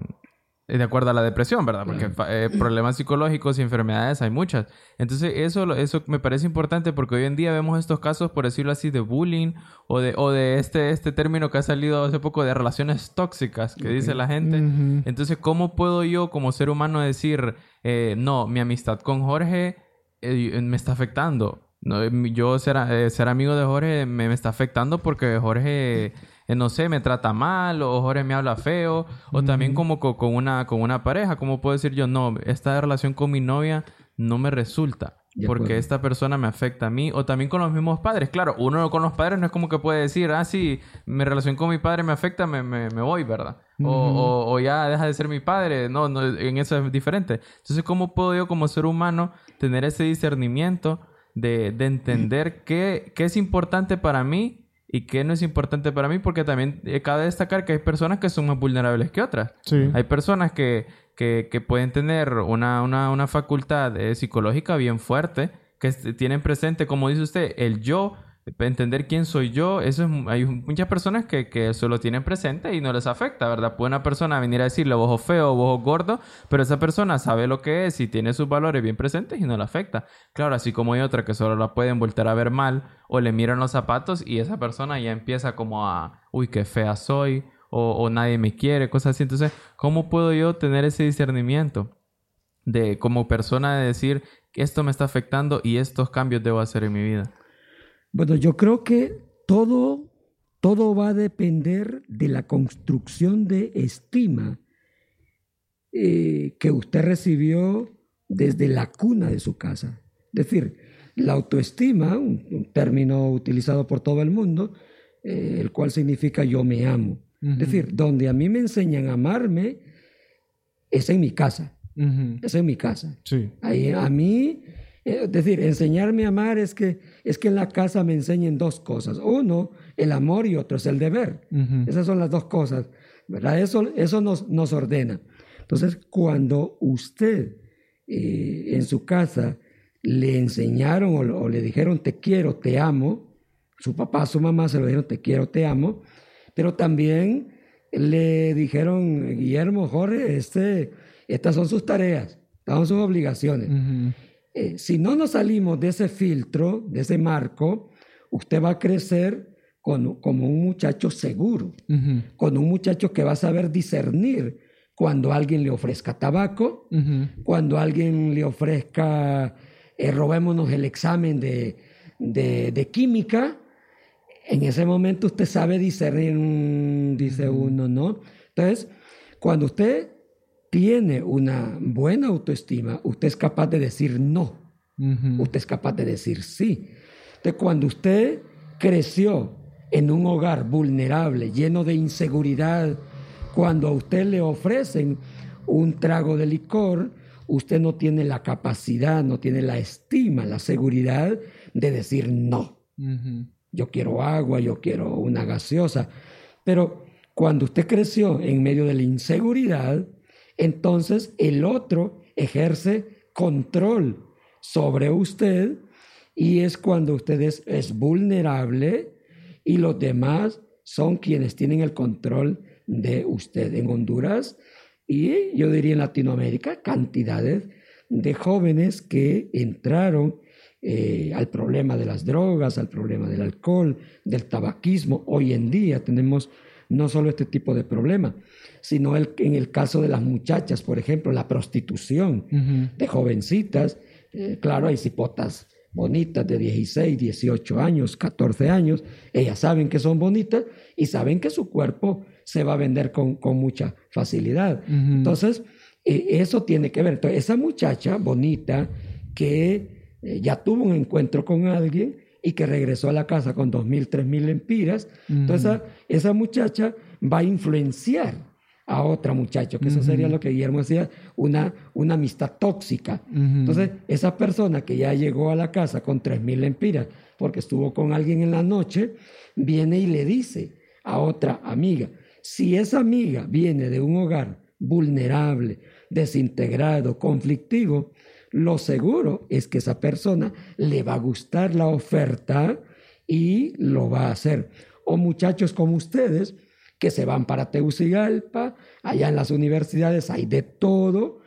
Speaker 2: de acuerdo a la depresión, ¿verdad? Porque eh, [clears throat] problemas psicológicos y enfermedades hay muchas. Entonces, eso, eso me parece importante porque hoy en día vemos estos casos, por decirlo así, de bullying o de, o de este, este término que ha salido hace poco de relaciones tóxicas, que dice la gente. Entonces, ¿cómo puedo yo como ser humano decir, eh, no, mi amistad con Jorge eh, me está afectando? No, yo ser, eh, ser amigo de Jorge me, me, está afectando porque Jorge, eh, no sé, me trata mal o Jorge me habla feo. O también como con, una, con una pareja, como puedo decir yo, no, esta relación con mi novia no me resulta. porque esta persona me afecta a mí. O también con los mismos padres. Claro, uno con los padres no es como que puede decir, ah, sí, mi relación con mi padre me afecta, me, me, me voy, ¿verdad? o, o, ya deja de ser mi padre. No, no, en eso es diferente. Entonces, ¿cómo puedo yo como ser humano tener ese discernimiento? de, de entender [clears throat] qué, qué, es importante para mí y qué no es importante para mí, porque también eh, cabe destacar que hay personas que son más vulnerables que otras. Hay personas que, que, que pueden tener una, una, una facultad eh, psicológica bien fuerte, que tienen presente, como dice usted, el yo entender quién soy yo, eso es, hay muchas personas que, que eso lo tienen presente y no les afecta, ¿verdad? Puede una persona venir a decirle vos feo, vos gordo, pero esa persona sabe lo que es y tiene sus valores bien presentes y no le afecta. Claro, así como hay otra que solo la pueden volver a ver mal o le miran los zapatos y esa persona ya empieza como a, uy, qué fea soy o, o nadie me quiere, cosas así. Entonces, ¿cómo puedo yo tener ese discernimiento? de como persona de decir esto me está afectando y estos cambios debo hacer en mi vida.
Speaker 3: Bueno, yo creo que todo, todo va a depender de la construcción de estima eh, que usted recibió desde la cuna de su casa. Es decir, la autoestima, un, término utilizado por todo el mundo, eh, el cual significa yo me amo. Es decir, donde a mí me enseñan a amarme, es en mi casa. Es en mi casa. Sí. Ahí, a mí es decir, enseñarme a amar es que, es que en la casa me enseñen dos cosas. Uno, el amor y otro es el deber. Esas son las dos cosas. ¿verdad? Eso, eso nos, nos ordena. Entonces, cuando usted eh, en su casa le enseñaron o, le dijeron te quiero, te amo, su papá, su mamá se lo dijeron te quiero, te amo, pero también le dijeron, Guillermo, Jorge, este, estas son sus tareas, estas son sus obligaciones. Eh, si no nos salimos de ese filtro, de ese marco, usted va a crecer con, como un muchacho seguro, con un muchacho que va a saber discernir cuando alguien le ofrezca tabaco, cuando alguien le ofrezca, eh, robémonos el examen de, de, química, en ese momento usted sabe discernir, mm, dice uno, ¿no? Entonces, cuando usted tiene una buena autoestima, usted es capaz de decir no. Usted es capaz de decir sí. Entonces, cuando usted creció en un hogar vulnerable, lleno de inseguridad, cuando a usted le ofrecen un trago de licor, usted no tiene la capacidad, no tiene la estima, la seguridad de decir no. Yo quiero agua, yo quiero una gaseosa. Pero cuando usted creció en medio de la inseguridad, entonces el otro ejerce control sobre usted y es cuando usted es, vulnerable y los demás son quienes tienen el control de usted. En Honduras y yo diría en Latinoamérica, cantidades de jóvenes que entraron eh, al problema de las drogas, al problema del alcohol, del tabaquismo. Hoy en día tenemos no solo este tipo de problema, sino el, en el caso de las muchachas, por ejemplo, la prostitución de jovencitas. Eh, claro, hay cipotas bonitas de 16, 18 años, 14 años. Ellas saben que son bonitas y saben que su cuerpo se va a vender con, con mucha facilidad. Entonces, eh, eso tiene que ver. Entonces, esa muchacha bonita que eh, ya tuvo un encuentro con alguien y que regresó a la casa con 2.000, 3.000 empiras, entonces esa, esa muchacha va a influenciar a otra muchacha, que eso sería lo que Guillermo decía, una, una amistad tóxica. Entonces, esa persona que ya llegó a la casa con 3.000 empiras, porque estuvo con alguien en la noche, viene y le dice a otra amiga, si esa amiga viene de un hogar vulnerable, desintegrado, conflictivo, lo seguro es que esa persona le va a gustar la oferta y lo va a hacer. O muchachos como ustedes que se van para Tegucigalpa, allá en las universidades hay de todo,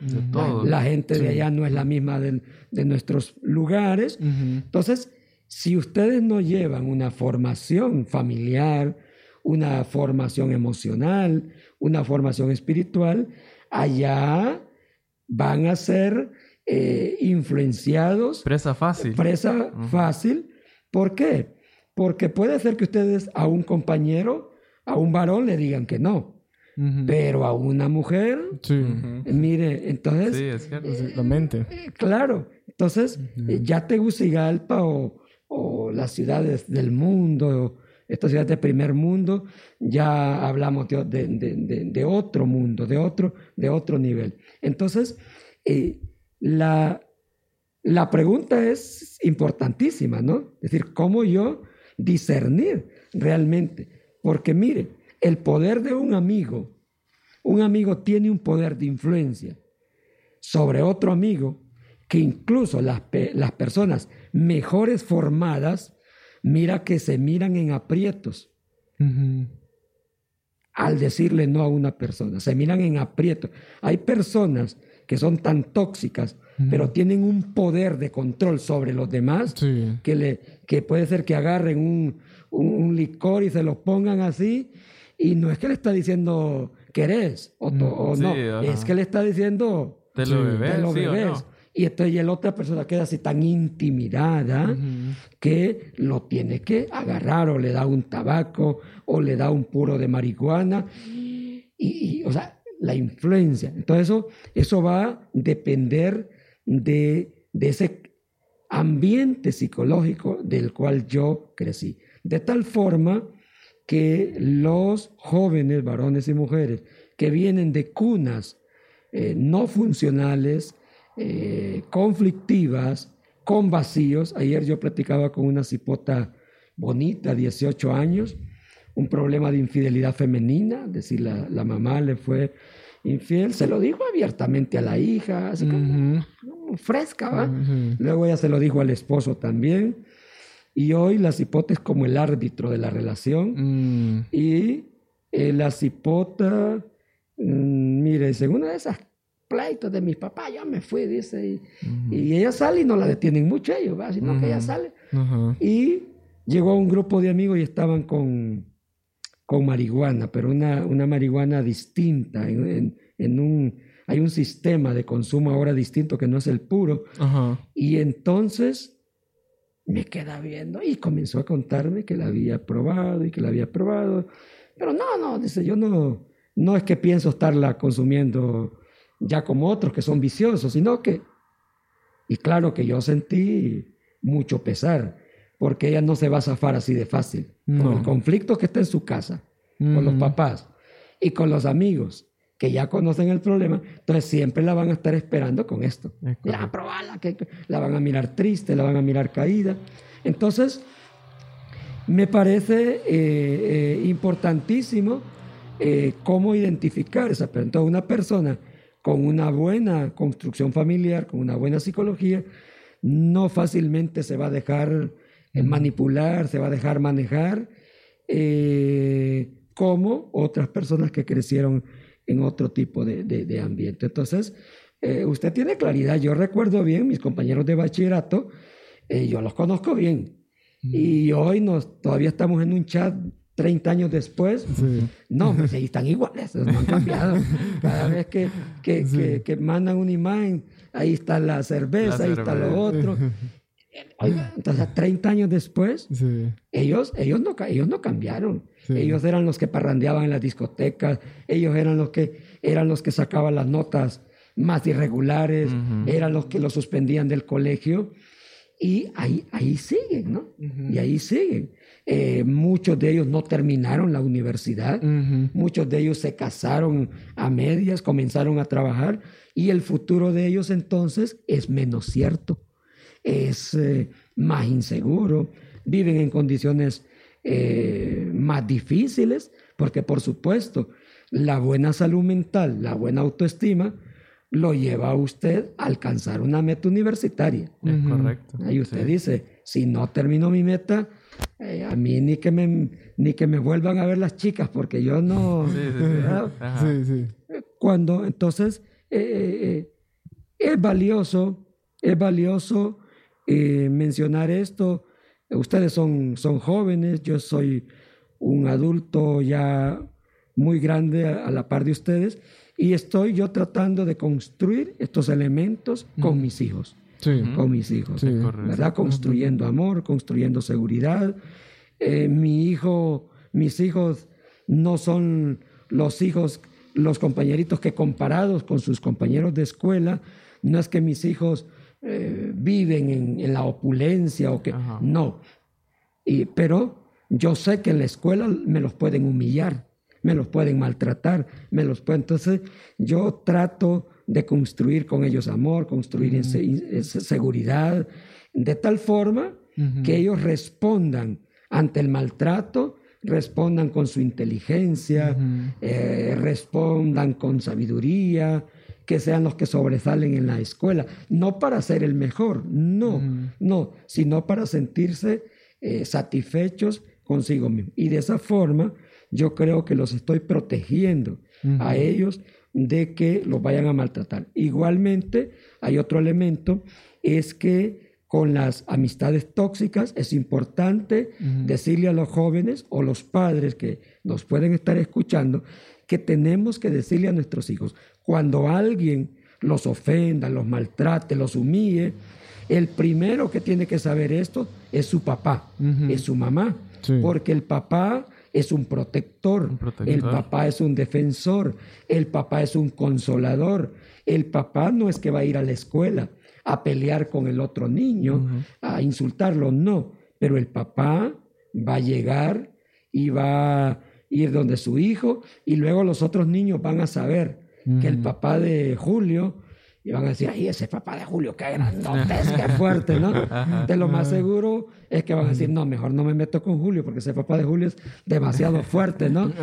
Speaker 3: La, gente de allá no es la misma de, nuestros lugares. Entonces, si ustedes no llevan una formación familiar, una formación emocional, una formación espiritual, allá van a ser eh, influenciados.
Speaker 2: Presa fácil.
Speaker 3: Presa fácil. ¿Por qué? Porque puede ser que ustedes a un compañero, a un varón le digan que no. Pero a una mujer, mire, entonces...
Speaker 2: Sí, es cierto.
Speaker 1: la mente.
Speaker 3: Eh, claro, entonces ya Tegucigalpa o, o las ciudades del mundo, estas ciudades de primer mundo, ya hablamos de, de, de, otro mundo, de otro, de otro nivel. Entonces, eh, la, la pregunta es importantísima, ¿no? Es decir, ¿cómo yo discernir realmente? Porque mire, el poder de un amigo, un amigo tiene un poder de influencia sobre otro amigo que incluso las, las personas mejores formadas, mira que se miran en aprietos. Al decirle no a una persona, se miran en aprietos. Hay personas que son tan tóxicas, pero tienen un poder de control sobre los demás, que, le, que puede ser que agarren un, un, licor y se lo pongan así, y no es que le está diciendo querés o, o no, es que le está diciendo
Speaker 2: te lo bebés.
Speaker 3: Y, esto, y la otra persona queda así tan intimidada que lo tiene que agarrar o le da un tabaco o le da un puro de marihuana. y o sea, la influencia. Entonces eso, eso va a depender de, de ese ambiente psicológico del cual yo crecí. De tal forma que los jóvenes, varones y mujeres, que vienen de cunas eh, no funcionales, eh, conflictivas, con vacíos. Ayer yo platicaba con una cipota bonita, 18 años, un problema de infidelidad femenina, es decir, la, la mamá le fue infiel, se lo dijo abiertamente a la hija, así como, fresca, ¿va? Luego ella se lo dijo al esposo también. Y hoy la cipota es como el árbitro de la relación. Mm. Y eh, la cipota, mm, mire, según una de esas pleitos de mi papá, ya me fui, dice. Y, ella sale y no la detienen mucho ellos, ¿va? sino que ella sale. Y llegó a un grupo de amigos y estaban con con marihuana, pero una, una marihuana distinta. En, en, un, hay un sistema de consumo ahora distinto que no es el puro. Y entonces me queda viendo y comenzó a contarme que la había probado y que la había probado. Pero no, no, dice, yo no, no es que pienso estarla consumiendo ya como otros que son viciosos, sino que, y claro que yo sentí mucho pesar porque ella no se va a zafar así de fácil. Con el conflicto que está en su casa, con los papás y con los amigos que ya conocen el problema, entonces siempre la van a estar esperando con esto. La van que la van a mirar triste, la van a mirar caída. Entonces, me parece eh, eh, importantísimo eh, cómo identificar esa persona. Entonces, una persona con una buena construcción familiar, con una buena psicología, no fácilmente se va a dejar manipular, se va a dejar manejar, como otras personas que crecieron en otro tipo de, ambiente. Entonces, eh, usted tiene claridad. Yo recuerdo bien, mis compañeros de bachillerato, eh, yo los conozco bien. Y hoy nos, todavía estamos en un chat 30 años después. No, pues ahí están iguales, no han cambiado. [laughs] Cada vez que, que, que, que mandan una imagen, ahí está la cerveza, ahí está lo otro. [laughs] Oiga, entonces 30 años después, ellos, ellos, no, ellos no cambiaron. Ellos eran los que parrandeaban en las discotecas, ellos eran los que, eran los que sacaban las notas más irregulares, eran los que los suspendían del colegio. Y ahí, ahí siguen, ¿no? Y ahí siguen. Eh, muchos de ellos no terminaron la universidad, muchos de ellos se casaron a medias, comenzaron a trabajar y el futuro de ellos entonces es menos cierto, es eh, más inseguro, viven en condiciones eh, más difíciles, porque por supuesto la buena salud mental, la buena autoestima, lo lleva a usted a alcanzar una meta universitaria.
Speaker 2: Es correcto.
Speaker 3: Ahí usted dice, si no termino mi meta, eh, a mí ni que, me, ni que me vuelvan a ver las chicas, porque yo no... Sí, sí, [laughs] Cuando entonces eh, eh, es valioso, es valioso mencionar esto. Ustedes son, son jóvenes, yo soy un adulto ya muy grande a la par de ustedes y estoy yo tratando de construir estos elementos con mis hijos. Con mis hijos. ¿Verdad? Construyendo amor, construyendo seguridad. Eh, mi hijo, mis hijos no son los hijos, los compañeritos que comparados con sus compañeros de escuela, no es que mis hijos eh, viven en, la opulencia o que no. Y, pero yo sé que en la escuela me los pueden humillar me los pueden maltratar, me los pueden. Entonces, yo trato de construir con ellos amor, construir esa seguridad, de tal forma que ellos respondan ante el maltrato, respondan con su inteligencia, eh, respondan con sabiduría, que sean los que sobresalen en la escuela, no para ser el mejor, no, no, sino para sentirse eh, satisfechos consigo mismo. Y de esa forma yo creo que los estoy protegiendo a ellos de que los vayan a maltratar. Igualmente, hay otro elemento, es que con las amistades tóxicas es importante decirle a los jóvenes o los padres que nos pueden estar escuchando que tenemos que decirle a nuestros hijos, cuando alguien los ofenda, los maltrate, los humille, el primero que tiene que saber esto es su papá, es su mamá, porque el papá es un protector, el papá es un defensor, el papá es un consolador. El papá no es que va a ir a la escuela a pelear con el otro niño, a insultarlo, no, pero el papá va a llegar y va a ir donde su hijo y luego los otros niños van a saber que el papá de Julio y van a decir, ay, ese papá de Julio, qué grandote, qué [laughs] fuerte, ¿no? De lo más seguro es que van a decir, no, mejor no me meto con Julio, porque ese papá de Julio es demasiado fuerte, ¿no? [laughs]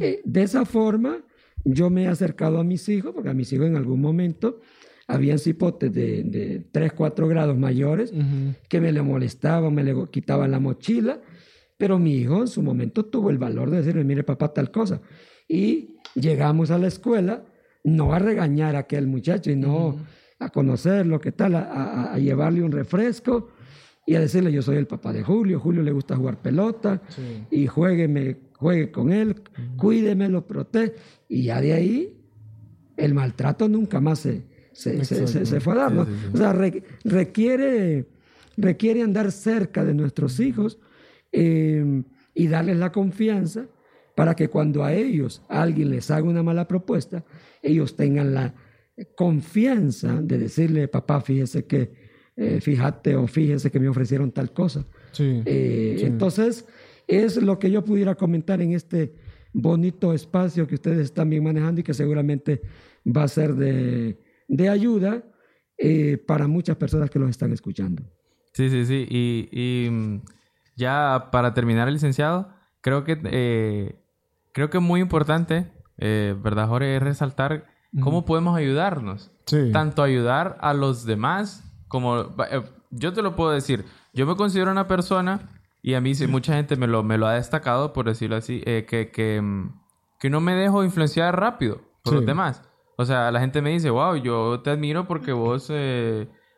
Speaker 3: Eh, de esa forma, yo me he acercado a mis hijos, porque a mis hijos en algún momento habían cipotes de, de 3, 4 grados mayores que me le molestaban, me le quitaban la mochila, pero mi hijo en su momento tuvo el valor de decirme, mire papá, tal cosa. Y llegamos a la escuela no a regañar a aquel muchacho y no a conocerlo, qué tal, a, llevarle un refresco y a decirle yo soy el papá de Julio, Julio le gusta jugar pelota y juegue, juegue con él, cuídeme, lo protege y ya de ahí el maltrato nunca más se, se, se, fue a dar. ¿no? o sea, requiere, requiere andar cerca de nuestros hijos eh, y darles la confianza para que cuando a ellos alguien les haga una mala propuesta, ellos tengan la confianza de decirle, papá, fíjese que, eh, fíjate o fíjese que me ofrecieron tal cosa. Eh, entonces, es lo que yo pudiera comentar en este bonito espacio que ustedes están bien manejando y que seguramente va a ser de, ayuda eh, para muchas personas que los están escuchando.
Speaker 2: Sí, sí, sí. Y, mm, ya para terminar, licenciado, creo que, creo que es muy importante eh, ¿verdad, Jorge? Es resaltar cómo podemos ayudarnos. Tanto ayudar a los demás como... Eh, yo te lo puedo decir. Yo me considero una persona, y a mí mucha gente me lo, me lo ha destacado, por decirlo así, eh, que, que, mm, que, no me dejo influenciar rápido por los demás. O sea, la gente me dice, wow, yo te admiro porque vos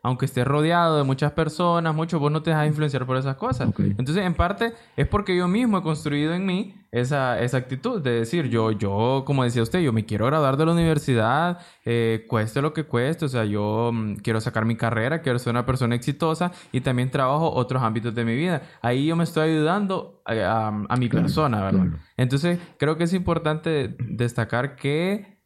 Speaker 2: aunque estés rodeado de muchas personas, mucho, vos no te dejas influenciar por esas cosas. Entonces, en parte, es porque yo mismo he construido en mí esa, esa actitud de decir, yo, yo, como decía usted, yo me quiero graduar de la universidad, eh, cueste lo que cueste, o sea, yo mm, quiero sacar mi carrera, quiero ser una persona exitosa y también trabajo otros ámbitos de mi vida. Ahí yo me estoy ayudando a, a- a mi
Speaker 3: Claro,
Speaker 2: persona, ¿verdad?
Speaker 3: claro.
Speaker 2: Entonces, creo que es importante destacar que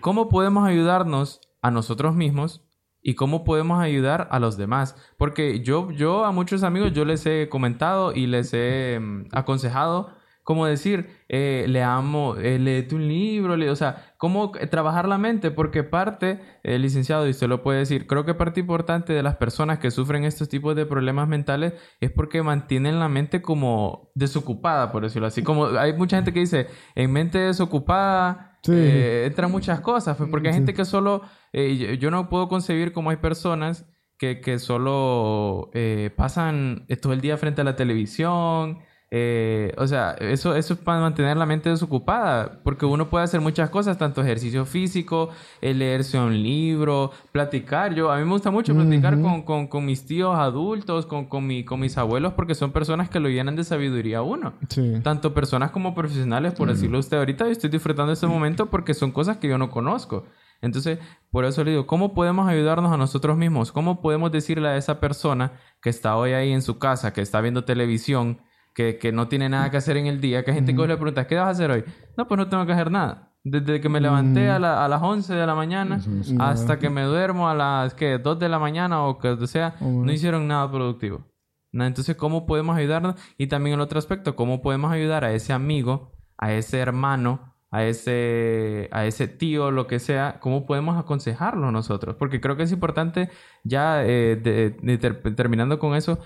Speaker 2: cómo podemos ayudarnos a nosotros mismos y cómo podemos ayudar a los demás. Porque yo, yo a muchos amigos yo les he comentado y les he mm, aconsejado como decir, eh, le amo, eh, léete un libro, le- o sea, cómo eh, trabajar la mente, porque parte, el licenciado, y usted lo puede decir, creo que parte importante de las personas que sufren estos tipos de problemas mentales es porque mantienen la mente como desocupada, por decirlo así. Como hay mucha gente que dice, en mente desocupada
Speaker 1: Sí.
Speaker 2: eh, entran muchas cosas, pues, porque hay gente que solo, eh, yo, no puedo concebir cómo hay personas que, que solo eh, pasan eh, todo el día frente a la televisión. Eh, o sea, eso, eso es para mantener la mente desocupada, porque uno puede hacer muchas cosas, tanto ejercicio físico, eh, leerse un libro, platicar. Yo, a mí me gusta mucho platicar con, con, con mis tíos adultos, con, con, mi, con mis abuelos, porque son personas que lo llenan de sabiduría a uno
Speaker 1: Sí.
Speaker 2: tanto personas como profesionales, por decirlo usted ahorita, yo estoy disfrutando este momento porque son cosas que yo no conozco. Entonces, por eso le digo, ¿cómo podemos ayudarnos a nosotros mismos? ¿Cómo podemos decirle a esa persona que está hoy ahí en su casa, que está viendo televisión, que, que no tiene nada que hacer en el día, que gente que vos le pregunta, ¿qué vas a hacer hoy? No, pues no tengo que hacer nada. Desde que me levanté a, la- a las 11 de la mañana hasta que me duermo a las ¿qué? 2 de la mañana o que sea,
Speaker 1: Oh,
Speaker 2: no hicieron nada productivo. ¿no? Entonces, ¿cómo podemos ayudarnos? Y también el otro aspecto, ¿cómo podemos ayudar a ese amigo, a ese hermano, a ese, a ese tío, lo que sea? ¿Cómo podemos aconsejarlo nosotros? Porque creo que es importante, ya eh, de- de ter- terminando con eso,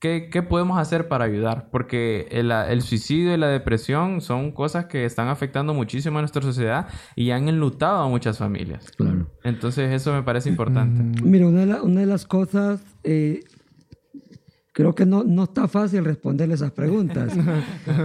Speaker 2: ¿qué, qué podemos hacer para ayudar? Porque el, el suicidio y la depresión son cosas que están afectando muchísimo a nuestra sociedad y han enlutado a muchas familias.
Speaker 3: Claro.
Speaker 2: Entonces, eso me parece importante.
Speaker 3: Mira, una de, la- una de las cosas, eh, creo que no, no está fácil responderle esas preguntas. [laughs]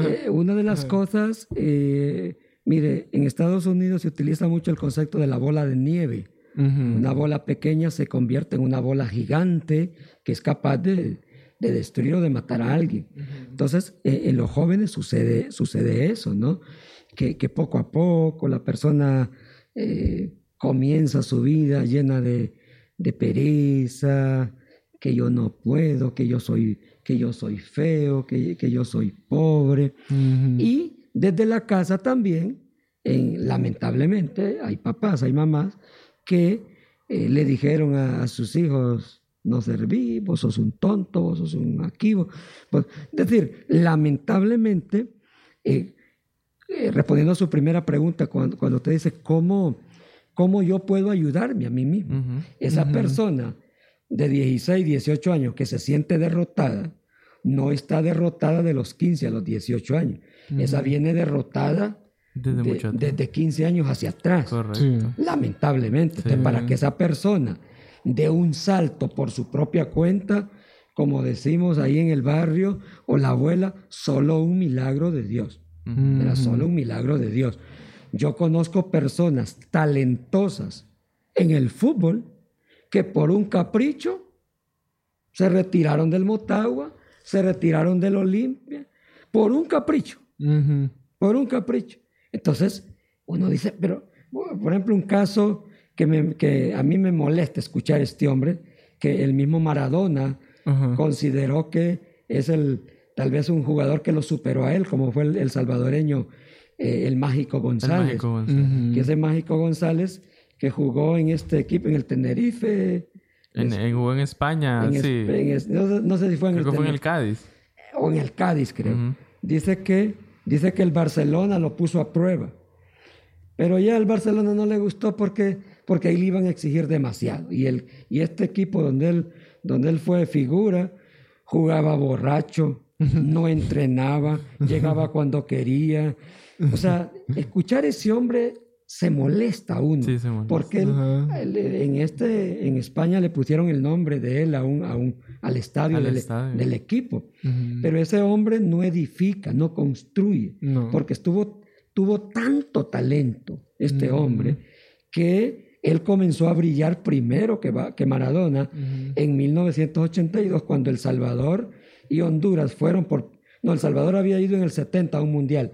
Speaker 3: Eh, una de las cosas, eh, mire, en Estados Unidos se utiliza mucho el concepto de la bola de nieve. Una bola pequeña se convierte en una bola gigante que es capaz de, de destruir o de matar a alguien. Entonces, eh, en los jóvenes sucede, sucede eso, ¿no? Que, que poco a poco la persona eh, comienza su vida llena de, de pereza, que yo no puedo, que yo soy, que yo soy feo, que, que yo soy pobre. Y desde la casa también, en- lamentablemente, hay papás, hay mamás que eh, le dijeron a, a sus hijos, no serví, vos sos un tonto, vos sos un aquí. vos-". Es decir, lamentablemente, eh, eh, respondiendo a su primera pregunta, cuando, cuando usted dice, ¿cómo, ¿cómo yo puedo ayudarme a mí mismo? Esa persona de 16, 18 años que se siente derrotada, no está derrotada de los 15 a los 18 años. Esa viene derrotada
Speaker 2: Desde
Speaker 3: de- desde 15 años hacia atrás.
Speaker 2: Correcto.
Speaker 1: Sí.
Speaker 3: Lamentablemente. Entonces, para que esa persona dé un salto por su propia cuenta, como decimos ahí en el barrio, o la abuela, solo un milagro de Dios. Era solo un milagro de Dios. Yo conozco personas talentosas en el fútbol que por un capricho se retiraron del Motagua, se retiraron del Olimpia, por un capricho por un capricho. Entonces, uno dice, pero, por ejemplo, un caso que, me- que a mí me molesta escuchar este hombre, que el mismo Maradona consideró que es el, tal vez un jugador que lo superó a él, como fue el, el salvadoreño, eh, el Mágico
Speaker 2: El
Speaker 3: González.
Speaker 2: mágico González.
Speaker 1: Ujú.
Speaker 3: Que ese Mágico González que jugó en este equipo, en el Tenerife,
Speaker 2: En, en, jugó en España,
Speaker 3: en es-
Speaker 2: sí.
Speaker 3: en no, sé- no sé si fue en
Speaker 2: Creo
Speaker 3: el
Speaker 2: que fue en el
Speaker 3: Tenerife
Speaker 2: Cádiz.
Speaker 3: o en el Cádiz, creo. Dice que, dice que el Barcelona lo puso a prueba. Pero ya al Barcelona no le gustó porque, porque ahí le iban a exigir demasiado. Y, el, y este equipo donde él, donde él fue figura, jugaba borracho, no entrenaba, llegaba cuando quería. O sea, escuchar a ese hombre se molesta uno.
Speaker 2: Sí, se molesta.
Speaker 3: Porque él- él, en, este, en España le pusieron el nombre de él a un, a un, al estadio,
Speaker 2: Al
Speaker 3: del,
Speaker 2: estadio.
Speaker 3: del equipo.
Speaker 1: Ujú.
Speaker 3: Pero ese hombre no edifica, no construye,
Speaker 1: No.
Speaker 3: porque estuvo, tuvo tanto talento este hombre que él comenzó a brillar primero que, que Maradona en 1982, cuando El Salvador y Honduras fueron por... No, El Salvador había ido en el 70 a un mundial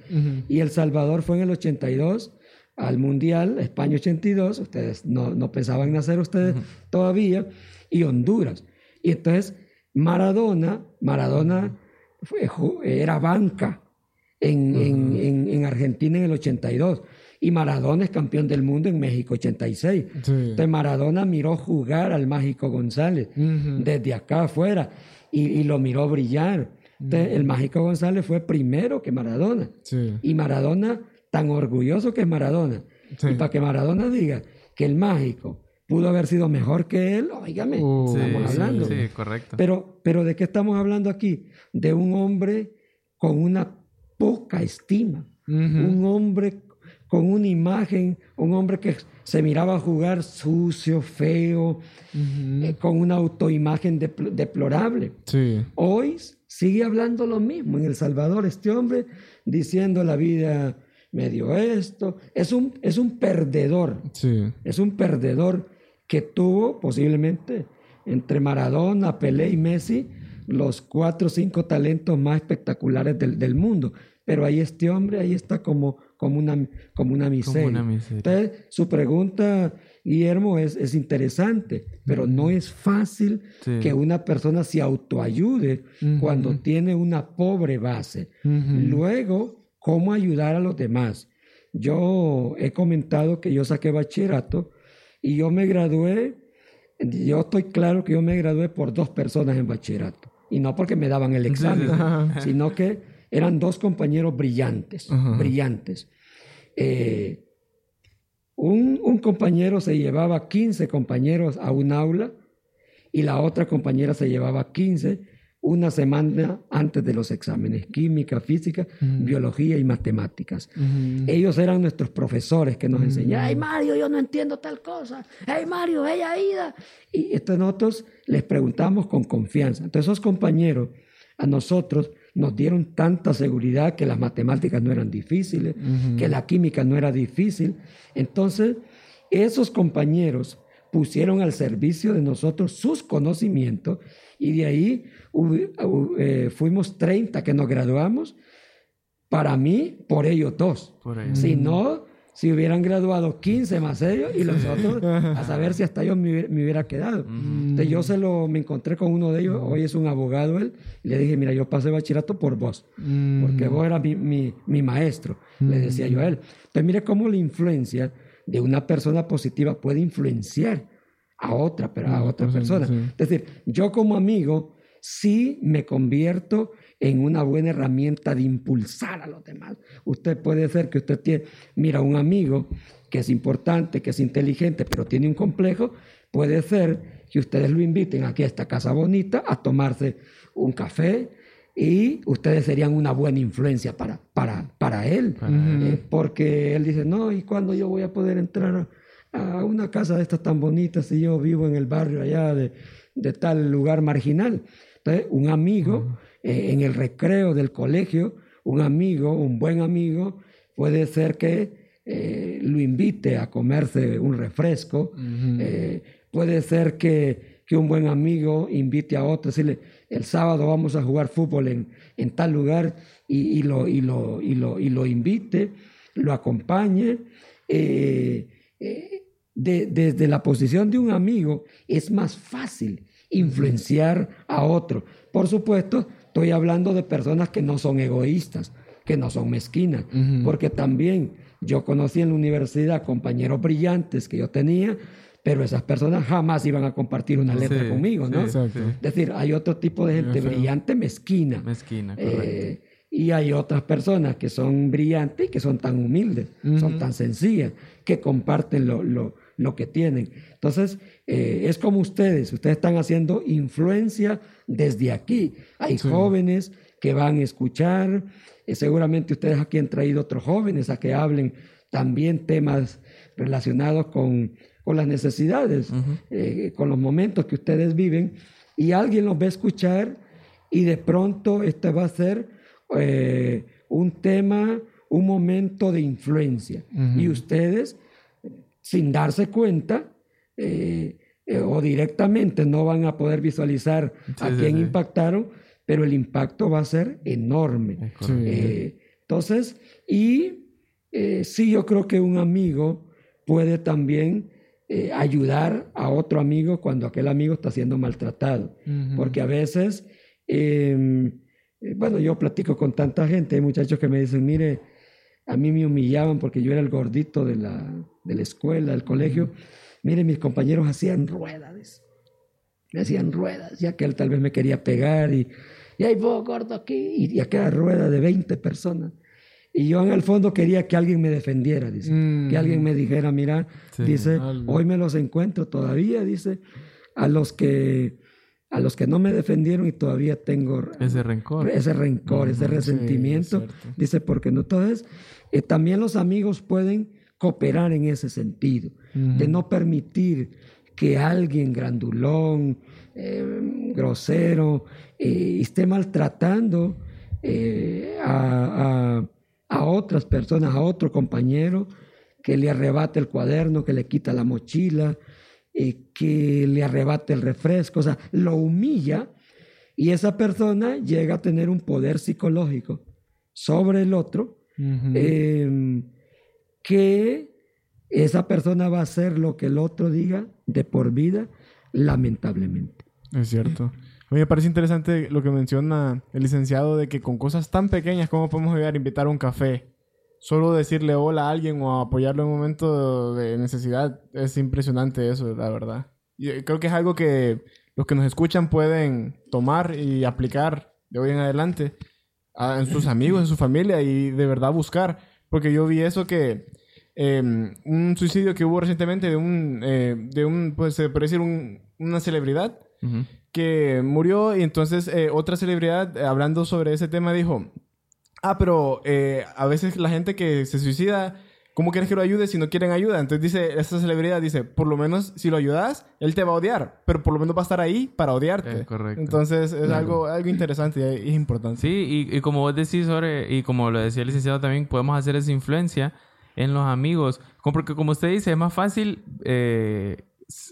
Speaker 3: y El Salvador fue en el 82 al mundial, España 82, ustedes no, no pensaban nacer ustedes todavía, y Honduras. Y entonces Maradona, Maradona fue, era banca en, en, en Argentina en el 82 y Maradona es campeón del mundo en México 86. Entonces Maradona miró jugar al Mágico González desde acá afuera y, lo miró brillar. Entonces, el Mágico González fue primero que Maradona. Y Maradona, tan orgulloso que es Maradona. Y para que Maradona diga que el Mágico pudo haber sido mejor que él, oígame, uh, estamos hablando.
Speaker 2: Sí, correcto.
Speaker 3: Pero, pero ¿de qué estamos hablando aquí? De un hombre con una poca estima. Un hombre con una imagen, un hombre que se miraba jugar sucio, feo, eh, con una autoimagen deplorable. Hoy sigue hablando lo mismo en El Salvador, este hombre diciendo la vida me dio esto. Es un, es un perdedor. Es un perdedor que tuvo posiblemente entre Maradona, Pelé y Messi los cuatro o cinco talentos más espectaculares del, del mundo. Pero ahí este hombre, ahí está como como una, como una miseria. Entonces, su pregunta, Guillermo, es, es interesante, pero no es fácil que una persona se autoayude cuando tiene una pobre base. Luego, ¿cómo ayudar a los demás? Yo he comentado que yo saqué bachillerato y yo me gradué, yo estoy claro que yo me gradué por dos personas en bachillerato. Y no porque me daban el examen, [laughs] sino que eran dos compañeros brillantes, brillantes. Eh, un, un, compañero se llevaba 15 compañeros a un aula y la otra compañera se llevaba 15 una semana antes de los exámenes, química, física, biología y matemáticas. Ellos eran nuestros profesores que nos enseñaban, ¡ay Mario, yo no entiendo tal cosa! ¡ay Mario, ella ida! Y entonces nosotros les preguntamos con confianza. Entonces esos compañeros a nosotros nos dieron tanta seguridad que las matemáticas no eran difíciles, que la química no era difícil. Entonces, esos compañeros pusieron al servicio de nosotros sus conocimientos y de ahí eh, fuimos 30 que nos graduamos. Para mí, por ellos dos. Si no, si hubieran graduado 15 más ellos y los otros, a saber si hasta yo me, hubiera quedado. Entonces yo se lo, me encontré con uno de ellos, hoy es un abogado él, y le dije, mira, yo pasé bachillerato por vos, porque vos eras mi, mi, maestro, le decía yo a él. Entonces mire cómo la influencia de una persona positiva puede influenciar a otra, pero a otra persona. Es decir, yo como amigo sí me convierto en una buena herramienta de impulsar a los demás. Usted puede ser que usted tiene, mira, un amigo que es importante, que es inteligente, pero tiene un complejo, puede ser que ustedes lo inviten aquí a esta casa bonita a tomarse un café y ustedes serían una buena influencia para, para, para él, eh, porque él dice, no, ¿y cuándo yo voy a poder entrar a una casa de estas tan bonitas si yo vivo en el barrio allá de, de tal lugar marginal? Entonces, un amigo eh, en el recreo del colegio, un amigo, un buen amigo, puede ser que eh, lo invite a comerse un refresco, eh, puede ser que, que, un buen amigo invite a otro, decirle, el sábado vamos a jugar fútbol en, en tal lugar y, y, lo, y, lo, y, lo, y lo invite, lo acompañe. desde la posición de un amigo es más fácil influenciar a otro. Por supuesto, Estoy hablando de personas que no son egoístas, que no son mezquinas, porque también yo conocí en la universidad compañeros brillantes que yo tenía, pero esas personas jamás iban a compartir una letra conmigo, ¿no? es decir, hay otro tipo de gente brillante, mezquina.
Speaker 2: Mezquina,
Speaker 3: eh, y hay otras personas que son brillantes y que son tan humildes, son tan sencillas, que comparten lo, lo, lo que tienen. Entonces, eh, es como ustedes, ustedes están haciendo influencia desde aquí. Hay jóvenes que van a escuchar, eh, seguramente ustedes aquí han traído otros jóvenes a que hablen también temas relacionados con, con las necesidades, eh, con los momentos que ustedes viven, y alguien los va a escuchar y de pronto este va a ser un tema, un momento de influencia. Y ustedes sin darse cuenta eh, eh, o directamente no van a poder visualizar a quién impactaron, pero el impacto va a ser enorme. Eh, entonces, y sí, yo creo que un amigo puede también ayudar a otro amigo cuando aquel amigo está siendo maltratado, porque a veces, em, bueno, yo platico con tanta gente, hay muchachos que me dicen, mire, a mí me humillaban porque yo era el gordito de la, de la escuela, del colegio. Mire, mis compañeros hacían ruedas. Me hacían ruedas. Ya que él tal vez me quería pegar y, y ahí vos, gordo, aquí. Y, aquella rueda de 20 personas. Y yo en el fondo quería que alguien me defendiera, dice. Que alguien me dijera, mira, dice, hoy me los encuentro todavía, dice, a los que a los que no me defendieron y todavía tengo
Speaker 2: ese rencor,
Speaker 3: ese rencor, ese resentimiento, dice, porque no entonces eh, también los amigos pueden cooperar en ese sentido, de no permitir que alguien grandulón, eh, grosero, eh, esté maltratando a, a, otras personas, a otro compañero, que le arrebate el cuaderno, que le quita la mochila, que le arrebate el refresco, o sea, lo humilla y esa persona llega a tener un poder psicológico sobre el otro que esa persona va a hacer lo que el otro diga de por vida, lamentablemente.
Speaker 1: Es cierto. A mí me parece interesante lo que menciona el licenciado de que con cosas tan pequeñas como podemos llegar a invitar a un café, solo decirle hola a alguien o apoyarlo en un momento de necesidad, es impresionante eso, la verdad. Y creo que es algo que los que nos escuchan pueden tomar y aplicar de hoy en adelante en sus amigos, en su familia y de verdad buscar. Porque yo vi eso que em, un suicidio que hubo recientemente de un, eh, de un pues se puede decir una celebridad que murió y entonces eh, otra celebridad eh, hablando sobre ese tema dijo, ah, pero a veces la gente que se suicida ¿Cómo quieres que lo ayude si no quieren ayuda? Entonces dice, esta celebridad dice, por lo menos si lo ayudas, él te va a odiar, pero por lo menos va a estar ahí para odiarte. correcto. Entonces es algo, algo interesante y es importante.
Speaker 2: Sí, y, como vos decís, sobre, y como lo decía el licenciado también, podemos hacer esa influencia en los amigos. Porque como usted dice, es más fácil eh,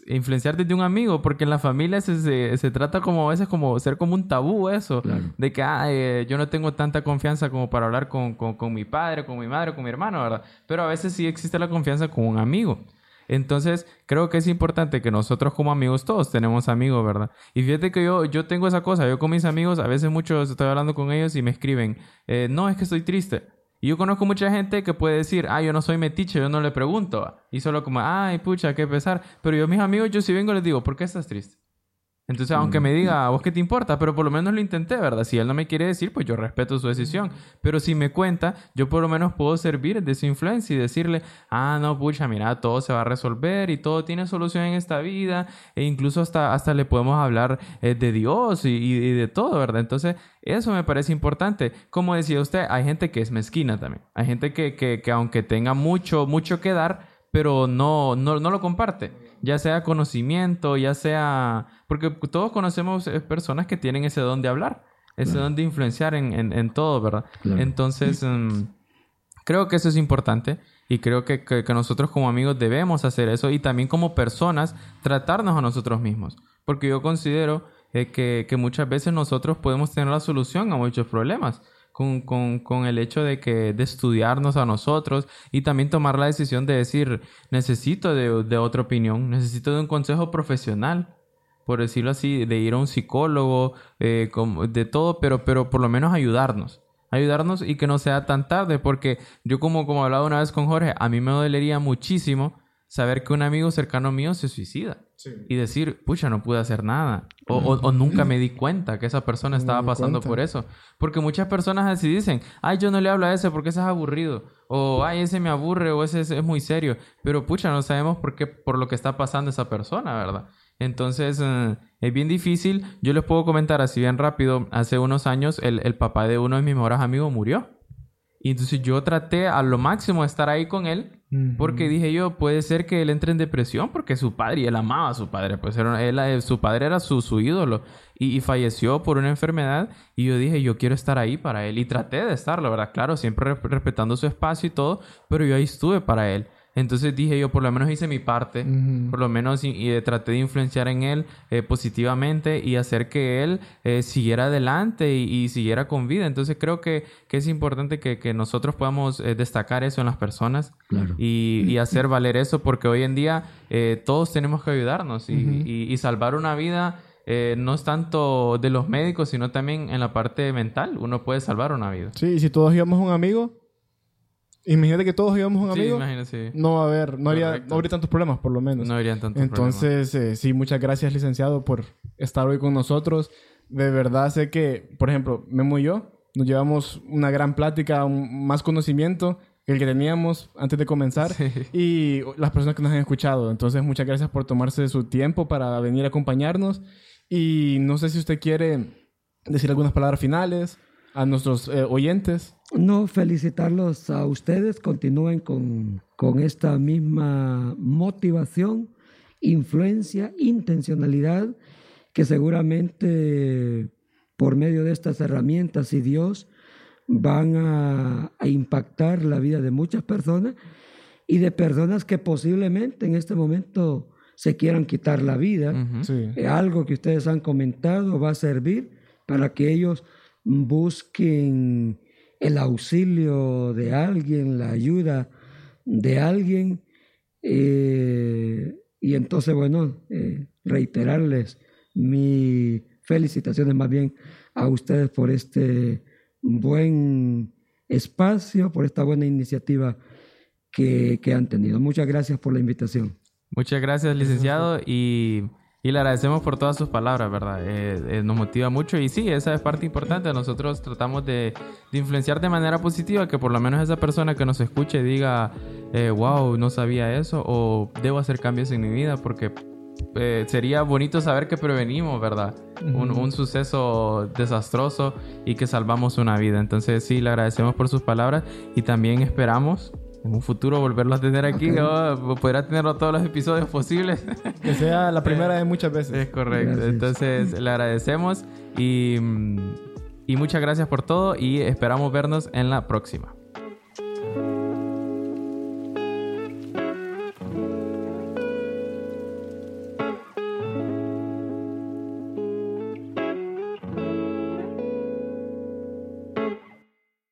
Speaker 2: influenciar desde un amigo, porque en la familia se, se, trata como a veces como ser como un tabú eso, de que eh, yo no tengo tanta confianza como para hablar con, con, mi padre, con mi madre, con mi hermano, ¿verdad? Pero a veces sí existe la confianza con un amigo. Entonces, creo que es importante que nosotros como amigos, todos tenemos amigos, ¿verdad? Y fíjate que yo, yo tengo esa cosa, yo con mis amigos, a veces muchos estoy hablando con ellos y me escriben, eh, no, es que estoy triste. Y yo conozco mucha gente que puede decir, ah, yo no soy metiche, yo no le pregunto. Y solo como, ay, pucha, qué pesar. Pero yo mis amigos, yo si vengo les digo, ¿por qué estás triste? Entonces, aunque me diga, ¿a vos qué te importa? Pero por lo menos lo intenté, ¿verdad? Si él no me quiere decir, pues yo respeto su decisión. Pero si me cuenta, yo por lo menos puedo servir de su influencia y decirle, ah, no, pucha, mira, todo se va a resolver y todo tiene solución en esta vida. E incluso hasta, hasta le podemos hablar eh, de Dios y, de todo, ¿verdad? Entonces, eso me parece importante. Como decía usted, hay gente que es mezquina también. Hay gente que, que, que aunque tenga mucho, mucho que dar, pero no, no, no lo comparte ya sea conocimiento, ya sea... Porque todos conocemos eh, personas que tienen ese don de hablar, ese don de influenciar en, en, todo, ¿verdad? Entonces, mm, creo que eso es importante y creo que, que, nosotros como amigos debemos hacer eso y también como personas tratarnos a nosotros mismos. Porque yo considero eh, que, que muchas veces nosotros podemos tener la solución a muchos problemas con, con, con, el hecho de que de estudiarnos a nosotros y también tomar la decisión de decir necesito de, de, otra opinión, necesito de un consejo profesional, por decirlo así, de ir a un psicólogo, eh, de todo, pero, pero por lo menos ayudarnos. Ayudarnos y que no sea tan tarde, porque yo como, como hablado una vez con Jorge, a mí me dolería muchísimo saber que un amigo cercano mío se suicida. Y decir, pucha, no pude hacer nada. O, o, nunca me di cuenta que esa persona estaba pasando por eso. Porque muchas personas así dicen, ay, yo no le hablo a ese porque ese es aburrido. O, ay, ese me aburre o ese es, muy serio. Pero, pucha, no sabemos por qué, por lo que está pasando esa persona, ¿verdad? Entonces, eh, es bien difícil. Yo les puedo comentar así bien rápido. Hace unos años, el, el papá de uno de mis mejores amigos murió. Y entonces yo traté a lo máximo de estar ahí con él porque dije yo, puede ser que él entre en depresión porque su padre, y él amaba a su padre, pues era, él, eh, su padre era su, su ídolo y, falleció por una enfermedad y yo dije, yo quiero estar ahí para él y traté de estarlo, ¿verdad? Claro, siempre respetando su espacio y todo, pero yo ahí estuve para él. Entonces dije yo, por lo menos hice mi parte, por lo menos y, traté de influenciar en él eh, positivamente y hacer que él eh, siguiera adelante y, siguiera con vida. Entonces creo que, que es importante que, que nosotros podamos eh, destacar eso en las personas y, y, hacer valer eso, porque hoy en día todos tenemos que ayudarnos y, salvar una vida. no es tanto de los médicos, sino también en la parte mental. Uno puede salvar una vida.
Speaker 1: Sí, y si todos íbamos a un amigo, Imagínate que todos íbamos un amigo. Sí, No va a haber, no, haría, no habría tantos problemas, por lo menos.
Speaker 2: No habría tantos
Speaker 1: Entonces, eh, sí, muchas gracias, licenciado, por estar hoy con nosotros. De verdad sé que, por ejemplo, Memo y yo nos llevamos una gran plática, más conocimiento que el que teníamos antes de comenzar y las personas que nos han escuchado. Entonces, muchas gracias por tomarse su tiempo para venir a acompañarnos. Y no sé si usted quiere decir algunas palabras finales a nuestros eh, oyentes.
Speaker 3: No, felicitarlos a ustedes, continúen con, con esta misma motivación, influencia, intencionalidad, que seguramente por medio de estas herramientas y Dios van a, impactar la vida de muchas personas y de personas que posiblemente en este momento se quieran quitar la vida. Eh, algo que ustedes han comentado va a servir para que ellos busquen el auxilio de alguien, la ayuda de alguien. Eh, y entonces, bueno, eh, reiterarles mis felicitaciones más bien a ustedes por este buen espacio, por esta buena iniciativa que, que han tenido. Muchas gracias por la invitación.
Speaker 2: Muchas gracias, licenciado. Y y le agradecemos por todas sus palabras, ¿verdad? Eh, eh, nos motiva mucho y sí, esa es parte importante. Nosotros tratamos de, influenciar de manera positiva que por lo menos esa persona que nos escuche diga, wow, eh, no sabía eso o debo hacer cambios en mi vida porque sería bonito saber que prevenimos, ¿verdad? un, un, suceso desastroso y que salvamos una vida. Entonces sí, le agradecemos por sus palabras y también esperamos en un futuro volverlo a tener aquí, okay. podrá tenerlo todos los episodios posibles.
Speaker 1: Que sea la [laughs] primera de muchas veces.
Speaker 2: Es correcto. Entonces, le agradecemos y, y muchas gracias por todo y esperamos vernos en la próxima.